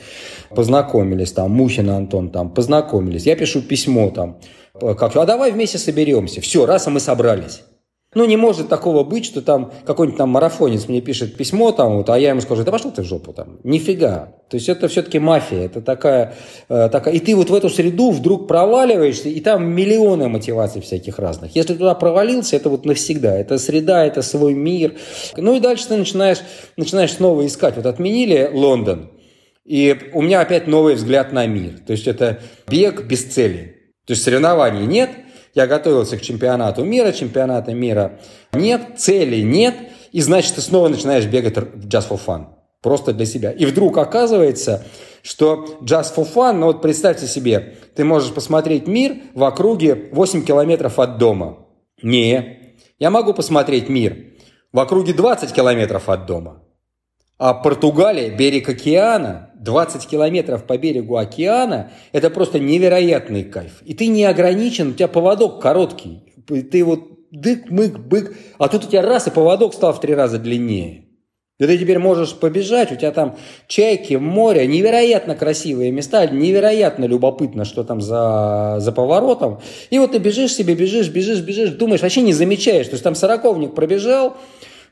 познакомились, там, Мухин Антон, там, познакомились. Я пишу письмо там, как, а давай вместе соберемся. Все, раз, а мы собрались. Ну, не может такого быть, что там какой-нибудь там марафонец мне пишет письмо, там, вот, а я ему скажу, да пошел ты в жопу там. Нифига. То есть это все-таки мафия. Это такая, э, такая... И ты вот в эту среду вдруг проваливаешься, и там миллионы мотиваций всяких разных. Если туда провалился, это вот навсегда. Это среда, это свой мир. Ну и дальше ты начинаешь, начинаешь снова искать. Вот отменили Лондон, и у меня опять новый взгляд на мир. То есть это бег без цели. То есть соревнований нет – я готовился к чемпионату мира, чемпионата мира нет, цели нет, и значит, ты снова начинаешь бегать just for fun, просто для себя. И вдруг оказывается, что just for fun, ну вот представьте себе, ты можешь посмотреть мир в округе 8 километров от дома. Не, я могу посмотреть мир в округе 20 километров от дома. А Португалия, берег океана, 20 километров по берегу океана, это просто невероятный кайф. И ты не ограничен, у тебя поводок короткий. Ты вот дык, мык, бык, а тут у тебя раз, и поводок стал в три раза длиннее. И ты теперь можешь побежать, у тебя там чайки, море, невероятно красивые места, невероятно любопытно, что там за, за поворотом. И вот ты бежишь себе, бежишь, бежишь, бежишь, думаешь, вообще не замечаешь. То есть там сороковник пробежал,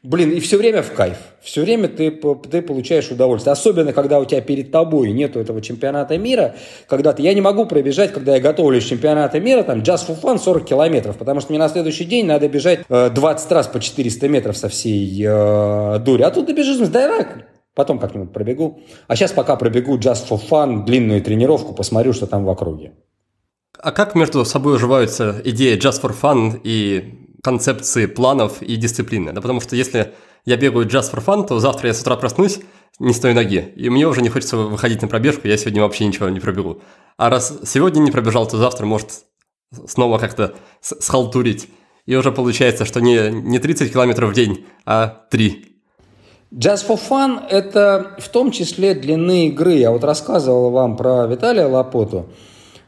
блин, и все время в кайф. Все время ты, ты получаешь удовольствие. Особенно, когда у тебя перед тобой нету этого чемпионата мира, когда ты, я не могу пробежать, когда я готовлюсь к чемпионату мира, там, just for fun 40 километров, потому что мне на следующий день надо бежать э, 20 раз по 400 метров со всей э, дури. А тут ты бежишь, давай, потом как-нибудь пробегу. А сейчас пока пробегу just for fun, длинную тренировку, посмотрю, что там в округе. А как между собой уживаются идеи just for fun и концепции планов и дисциплины. Да потому что если я бегаю just for fun, то завтра я с утра проснусь не с той ноги, и мне уже не хочется выходить на пробежку, я сегодня вообще ничего не пробегу. А раз сегодня не пробежал, то завтра может снова как-то схалтурить. И уже получается, что не, не 30 километров в день, а 3. Just for fun – это в том числе длины игры. Я вот рассказывал вам про Виталия Лапоту.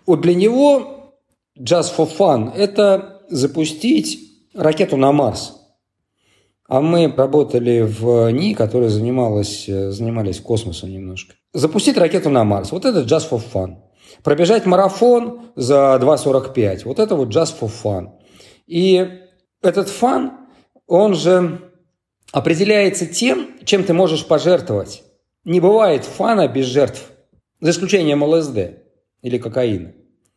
Вот для него just for fun – это запустить ракету на Марс. А мы работали в НИ, которая занималась, занимались космосом немножко. Запустить ракету на Марс. Вот это just for fun. Пробежать марафон за 2.45. Вот это вот just for fun. И этот фан, он же определяется тем, чем ты можешь пожертвовать. Не бывает фана без жертв, за исключением ЛСД или кокаина.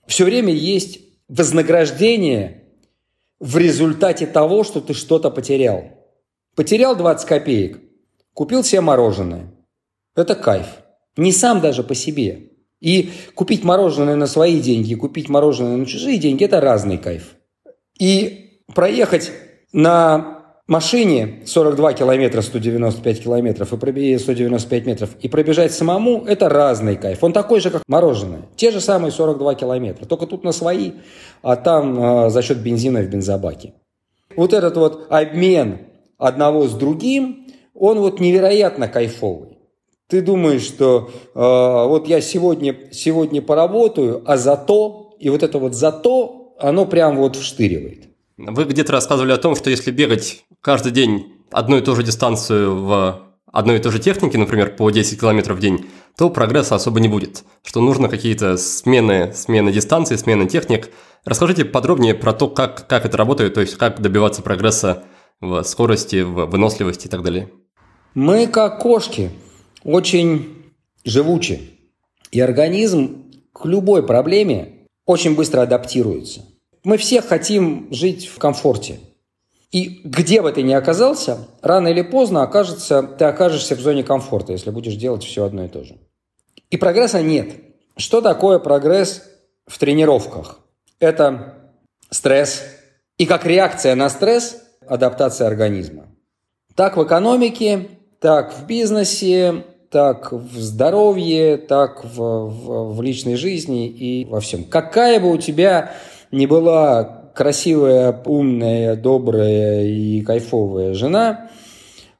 Все время есть вознаграждение в результате того, что ты что-то потерял. Потерял 20 копеек, купил себе мороженое. Это кайф. Не сам даже по себе. И купить мороженое на свои деньги, купить мороженое на чужие деньги – это разный кайф. И проехать на машине 42 километра, 195 километров и пробежать 195 метров и пробежать самому – это разный кайф. Он такой же, как мороженое. Те же самые 42 километра. Только тут на свои, а там э, за счет бензина в бензобаке. Вот этот вот обмен одного с другим, он вот невероятно кайфовый. Ты думаешь, что э, вот я сегодня, сегодня поработаю, а зато, и вот это вот зато, оно прям вот вштыривает. Вы где-то рассказывали о том, что если бегать каждый день одну и ту же дистанцию в одной и той же технике, например, по 10 километров в день, то прогресса особо не будет. Что нужно какие-то смены, смены дистанции, смены техник. Расскажите подробнее про то, как, как это работает, то есть как добиваться прогресса в скорости, в выносливости и так далее. Мы, как кошки, очень живучи. И организм к любой проблеме очень быстро адаптируется – мы все хотим жить в комфорте. И где бы ты ни оказался, рано или поздно окажется, ты окажешься в зоне комфорта, если будешь делать все одно и то же. И прогресса нет. Что такое прогресс в тренировках? Это стресс. И как реакция на стресс – адаптация организма. Так в экономике, так в бизнесе, так в здоровье, так в, в, в личной жизни и во всем. Какая бы у тебя не была красивая, умная, добрая и кайфовая жена,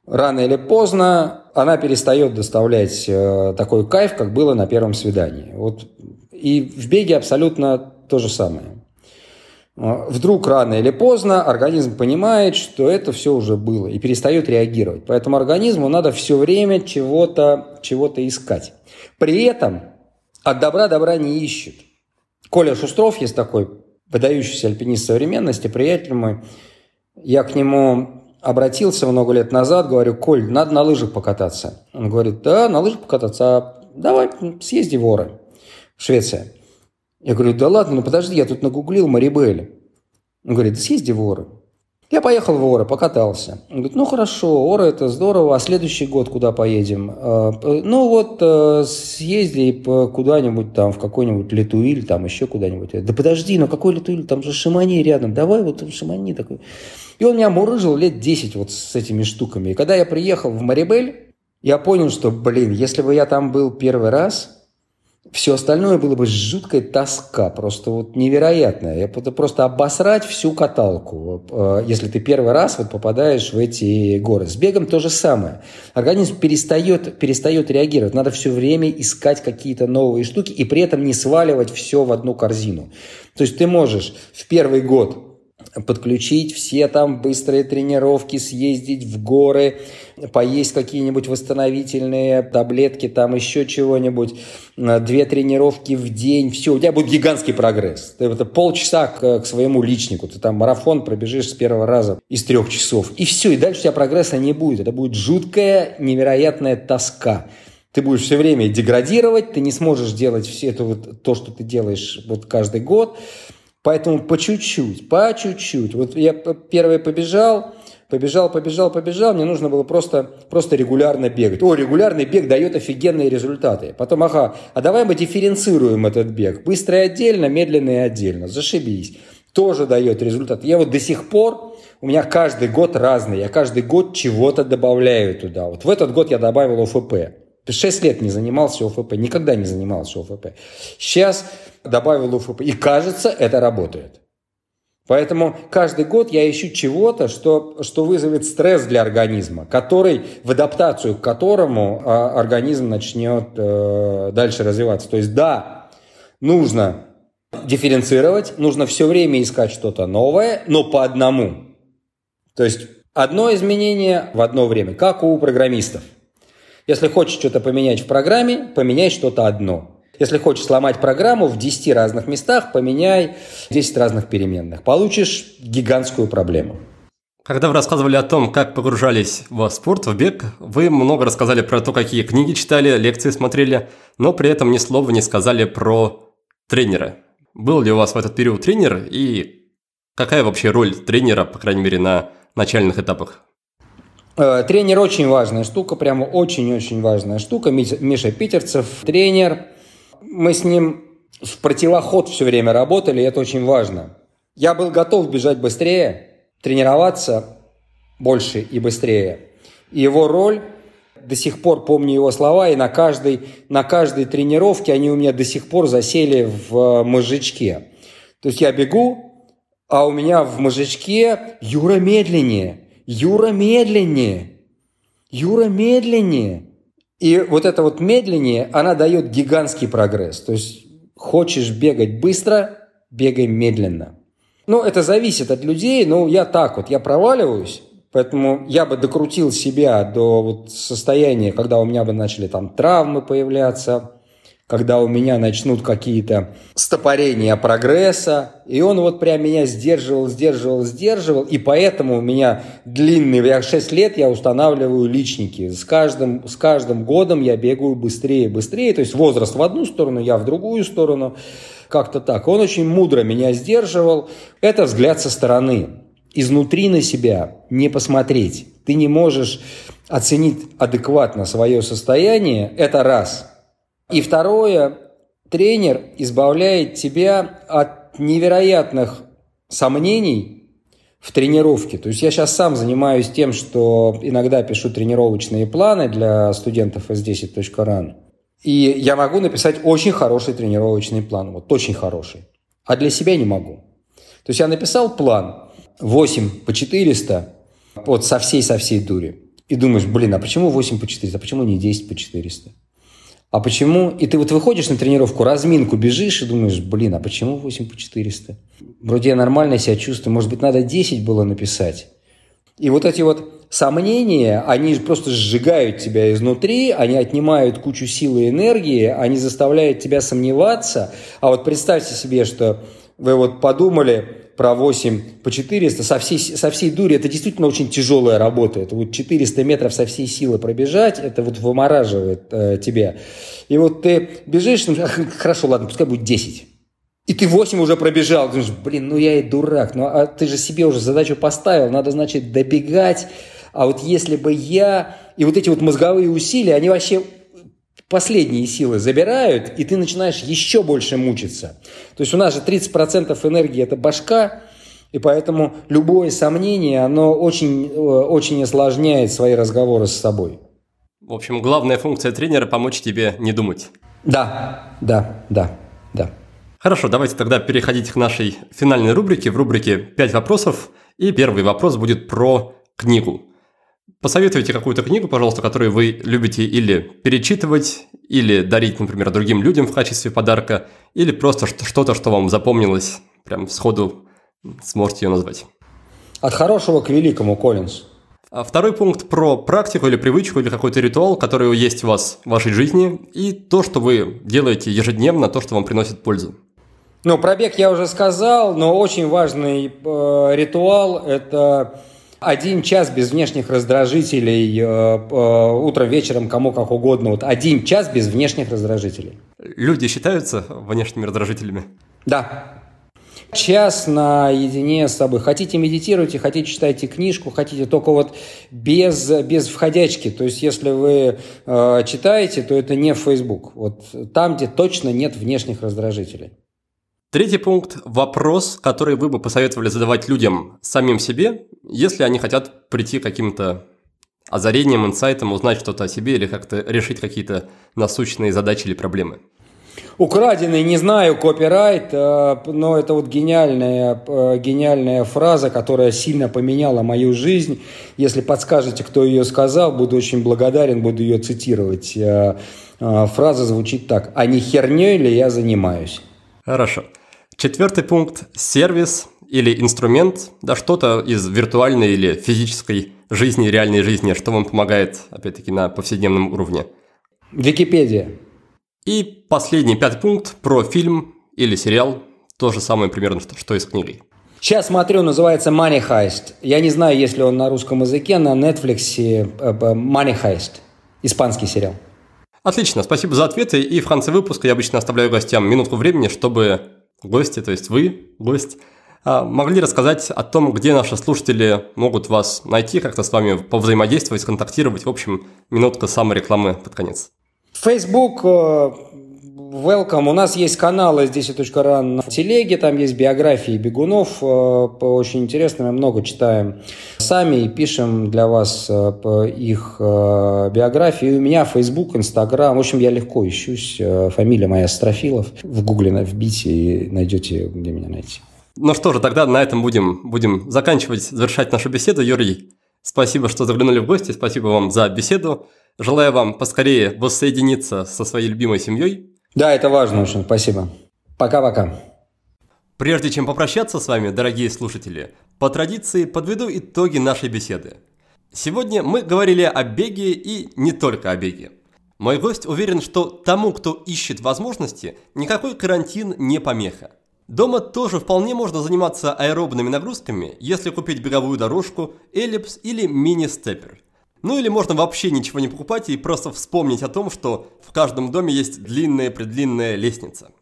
рано или поздно она перестает доставлять э, такой кайф, как было на первом свидании. Вот. И в беге абсолютно то же самое. Э, вдруг рано или поздно организм понимает, что это все уже было и перестает реагировать. Поэтому организму надо все время чего-то чего искать. При этом от добра добра не ищет. Коля Шустров есть такой выдающийся альпинист современности, приятель мой, я к нему обратился много лет назад, говорю, Коль, надо на лыжах покататься. Он говорит, да, на лыжах покататься, а давай съезди в Оры, в Швеция. Я говорю, да ладно, ну подожди, я тут нагуглил Марибель. Он говорит, да съезди в Оры. Я поехал в Оры, покатался. Он говорит, ну хорошо, Оры это здорово, а следующий год куда поедем? «А, ну вот э, съезди куда-нибудь там, в какой-нибудь Литуиль, там еще куда-нибудь. Да подожди, ну какой Литуиль, там же Шимани рядом, давай вот Шимани такой. И он меня мурыжил лет 10 вот с этими штуками. И когда я приехал в Марибель, я понял, что, блин, если бы я там был первый раз, все остальное было бы жуткая тоска, просто вот невероятная. Это просто обосрать всю каталку, э, если ты первый раз вот попадаешь в эти горы. С бегом то же самое. Организм перестает, перестает реагировать. Надо все время искать какие-то новые штуки и при этом не сваливать все в одну корзину. То есть ты можешь в первый год подключить все там быстрые тренировки, съездить в горы, поесть какие-нибудь восстановительные таблетки, там еще чего-нибудь, две тренировки в день, все, у тебя будет гигантский прогресс. Это полчаса к, к своему личнику, ты там марафон пробежишь с первого раза из трех часов, и все, и дальше у тебя прогресса не будет. Это будет жуткая, невероятная тоска ты будешь все время деградировать, ты не сможешь делать все это вот, то, что ты делаешь вот каждый год. Поэтому по чуть-чуть, по чуть-чуть. Вот я первый побежал, побежал, побежал, побежал, мне нужно было просто, просто регулярно бегать. О, регулярный бег дает офигенные результаты. Потом, ага, а давай мы дифференцируем этот бег. Быстрый отдельно, медленный отдельно. Зашибись. Тоже дает результат. Я вот до сих пор, у меня каждый год разный. Я каждый год чего-то добавляю туда. Вот в этот год я добавил ОФП. Шесть лет не занимался ОФП, никогда не занимался ОФП. Сейчас добавил ОФП, и кажется, это работает. Поэтому каждый год я ищу чего-то, что, что вызовет стресс для организма, который, в адаптацию к которому а, организм начнет э, дальше развиваться. То есть да, нужно дифференцировать, нужно все время искать что-то новое, но по одному. То есть одно изменение в одно время, как у программистов. Если хочешь что-то поменять в программе, поменяй что-то одно. Если хочешь сломать программу в 10 разных местах, поменяй 10 разных переменных. Получишь гигантскую проблему. Когда вы рассказывали о том, как погружались в спорт, в бег, вы много рассказали про то, какие книги читали, лекции смотрели, но при этом ни слова не сказали про тренера. Был ли у вас в этот период тренер и какая вообще роль тренера, по крайней мере, на начальных этапах? Э, тренер очень важная штука, прямо очень-очень важная штука. Миша Питерцев, тренер. Мы с ним в противоход все время работали, и это очень важно. Я был готов бежать быстрее, тренироваться больше и быстрее. Его роль, до сих пор помню его слова, и на каждой, на каждой тренировке они у меня до сих пор засели в э, мозжечке. То есть я бегу, а у меня в мозжечке Юра медленнее – Юра медленнее, Юра медленнее. И вот это вот медленнее, она дает гигантский прогресс. То есть хочешь бегать быстро, бегай медленно. Ну, это зависит от людей, но я так вот, я проваливаюсь, Поэтому я бы докрутил себя до вот состояния, когда у меня бы начали там травмы появляться, когда у меня начнут какие-то стопорения прогресса. И он вот прям меня сдерживал, сдерживал, сдерживал. И поэтому у меня длинный, я 6 лет я устанавливаю личники. С каждым, с каждым годом я бегаю быстрее, быстрее. То есть возраст в одну сторону, я в другую сторону. Как-то так. Он очень мудро меня сдерживал. Это взгляд со стороны. Изнутри на себя не посмотреть. Ты не можешь оценить адекватно свое состояние. Это раз – и второе, тренер избавляет тебя от невероятных сомнений в тренировке. То есть я сейчас сам занимаюсь тем, что иногда пишу тренировочные планы для студентов s10.ran. И я могу написать очень хороший тренировочный план, вот очень хороший. А для себя не могу. То есть я написал план 8 по 400, вот со всей, со всей дури. И думаешь, блин, а почему 8 по 400, а почему не 10 по 400? А почему? И ты вот выходишь на тренировку, разминку бежишь и думаешь, блин, а почему 8 по 400? Вроде я нормально себя чувствую, может быть, надо 10 было написать. И вот эти вот сомнения, они просто сжигают тебя изнутри, они отнимают кучу силы и энергии, они заставляют тебя сомневаться. А вот представьте себе, что вы вот подумали, про 8 по 400 со всей, со всей дури, это действительно очень тяжелая работа. Это вот 400 метров со всей силы пробежать, это вот вымораживает э, тебя. И вот ты бежишь, ну, хорошо, ладно, пускай будет 10. И ты 8 уже пробежал. Думаешь, блин, ну я и дурак. Ну а ты же себе уже задачу поставил. Надо, значит, добегать. А вот если бы я... И вот эти вот мозговые усилия, они вообще последние силы забирают, и ты начинаешь еще больше мучиться. То есть у нас же 30% энергии – это башка, и поэтому любое сомнение, оно очень, э, очень осложняет свои разговоры с собой. В общем, главная функция тренера – помочь тебе не думать. Да, да, да, да. Хорошо, давайте тогда переходить к нашей финальной рубрике, в рубрике «5 вопросов». И первый вопрос будет про книгу. Посоветуйте какую-то книгу, пожалуйста, которую вы любите или перечитывать, или дарить, например, другим людям в качестве подарка, или просто что-то, что вам запомнилось прям сходу сможете ее назвать. От хорошего к великому, Коллинз. А второй пункт про практику или привычку, или какой-то ритуал, который есть у вас в вашей жизни, и то, что вы делаете ежедневно, то, что вам приносит пользу. Ну, пробег я уже сказал, но очень важный э, ритуал – это один час без внешних раздражителей, э, э, утром, вечером, кому как угодно. Вот один час без внешних раздражителей. Люди считаются внешними раздражителями? Да. Час наедине с собой. Хотите медитируйте, хотите читайте книжку, хотите только вот без, без входячки. То есть, если вы э, читаете, то это не Facebook. Вот там, где точно нет внешних раздражителей. Третий пункт – вопрос, который вы бы посоветовали задавать людям самим себе, если они хотят прийти к каким-то озарением, инсайтом, узнать что-то о себе или как-то решить какие-то насущные задачи или проблемы. Украденный, не знаю, копирайт, э, но это вот гениальная, э, гениальная фраза, которая сильно поменяла мою жизнь. Если подскажете, кто ее сказал, буду очень благодарен, буду ее цитировать. Э, фраза звучит так. А не херней ли я занимаюсь? Хорошо. Четвертый пункт – сервис или инструмент, да что-то из виртуальной или физической жизни, реальной жизни, что вам помогает, опять-таки, на повседневном уровне. Википедия. И последний, пятый пункт про фильм или сериал, то же самое примерно, что, что и с книгой. Сейчас смотрю, называется Money Heist. Я не знаю, есть ли он на русском языке, на Netflix э, э, Money Heist. Испанский сериал. Отлично, спасибо за ответы. И в конце выпуска я обычно оставляю гостям минутку времени, чтобы гости, то есть вы, гость, а, могли рассказать о том, где наши слушатели могут вас найти, как-то с вами повзаимодействовать, контактировать. В общем, минутка саморекламы под конец. Facebook, э, welcome. У нас есть каналы здесь .ран в телеге, там есть биографии бегунов, э, очень интересно, мы много читаем сами и пишем для вас э, их биографии. У меня Facebook, Instagram, в общем, я легко ищусь. Фамилия моя Строфилов. В гугле вбите и найдете, где меня найти. Ну что же, тогда на этом будем, будем заканчивать, завершать нашу беседу. Юрий, спасибо, что заглянули в гости, спасибо вам за беседу. Желаю вам поскорее воссоединиться со своей любимой семьей. Да, это важно очень. Спасибо. Пока-пока. Прежде чем попрощаться с вами, дорогие слушатели, по традиции подведу итоги нашей беседы. Сегодня мы говорили о беге и не только о беге. Мой гость уверен, что тому, кто ищет возможности, никакой карантин не помеха. Дома тоже вполне можно заниматься аэробными нагрузками, если купить беговую дорожку, эллипс или мини-степпер – ну или можно вообще ничего не покупать и просто вспомнить о том, что в каждом доме есть длинная-предлинная лестница.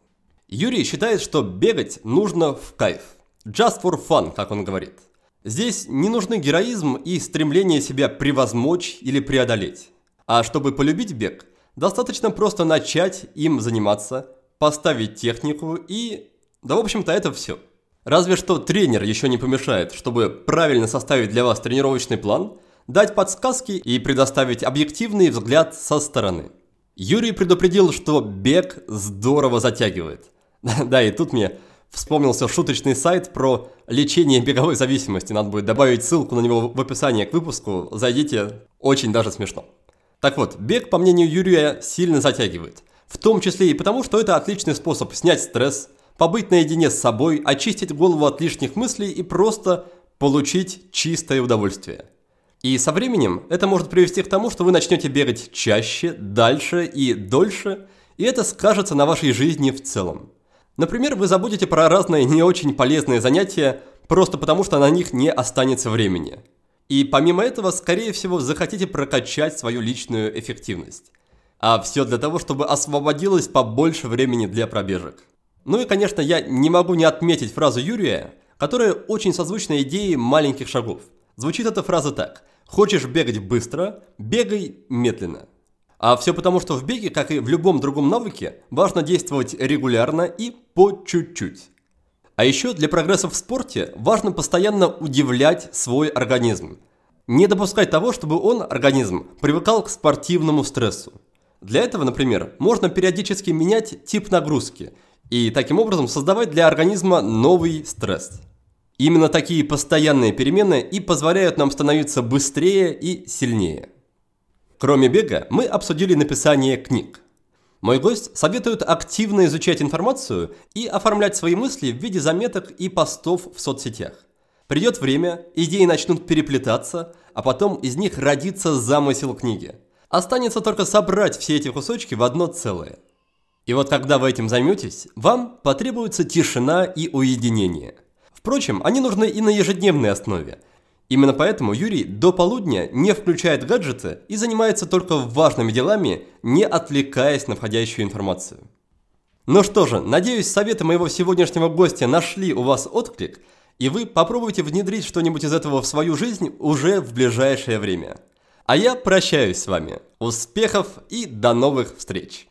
Юрий считает, что бегать нужно в кайф. Just for fun, как он говорит. Здесь не нужны героизм и стремление себя превозмочь или преодолеть. А чтобы полюбить бег, достаточно просто начать им заниматься, поставить технику и... Да, в общем-то, это все. Разве что тренер еще не помешает, чтобы правильно составить для вас тренировочный план – дать подсказки и предоставить объективный взгляд со стороны. Юрий предупредил, что бег здорово затягивает. [LAUGHS] Да, и тут мне вспомнился шуточный сайт про лечение беговой зависимости. Надо будет добавить ссылку на него в описании к выпуску. Зайдите, очень даже смешно. Так вот, бег, по мнению Юрия, сильно затягивает. В том числе и потому, что это отличный способ снять стресс, побыть наедине с собой, очистить голову от лишних мыслей и просто получить чистое удовольствие. И со временем это может привести к тому, что вы начнете бегать чаще, дальше и дольше, и это скажется на вашей жизни в целом. Например, вы забудете про разные не очень полезные занятия, просто потому что на них не останется времени. И помимо этого, скорее всего, захотите прокачать свою личную эффективность. А все для того, чтобы освободилось побольше времени для пробежек. Ну и, конечно, я не могу не отметить фразу Юрия, которая очень созвучна идее маленьких шагов. Звучит эта фраза так – Хочешь бегать быстро, бегай медленно. А все потому, что в беге, как и в любом другом навыке, важно действовать регулярно и по чуть-чуть. А еще для прогресса в спорте важно постоянно удивлять свой организм. Не допускать того, чтобы он, организм, привыкал к спортивному стрессу. Для этого, например, можно периодически менять тип нагрузки и таким образом создавать для организма новый стресс. Именно такие постоянные перемены и позволяют нам становиться быстрее и сильнее. Кроме бега, мы обсудили написание книг. Мой гость советует активно изучать информацию и оформлять свои мысли в виде заметок и постов в соцсетях. Придет время, идеи начнут переплетаться, а потом из них родится замысел книги. Останется только собрать все эти кусочки в одно целое. И вот когда вы этим займетесь, вам потребуется тишина и уединение. Впрочем, они нужны и на ежедневной основе. Именно поэтому Юрий до полудня не включает гаджеты и занимается только важными делами, не отвлекаясь на входящую информацию. Ну что же, надеюсь, советы моего сегодняшнего гостя нашли у вас отклик, и вы попробуйте внедрить что-нибудь из этого в свою жизнь уже в ближайшее время. А я прощаюсь с вами. Успехов и до новых встреч!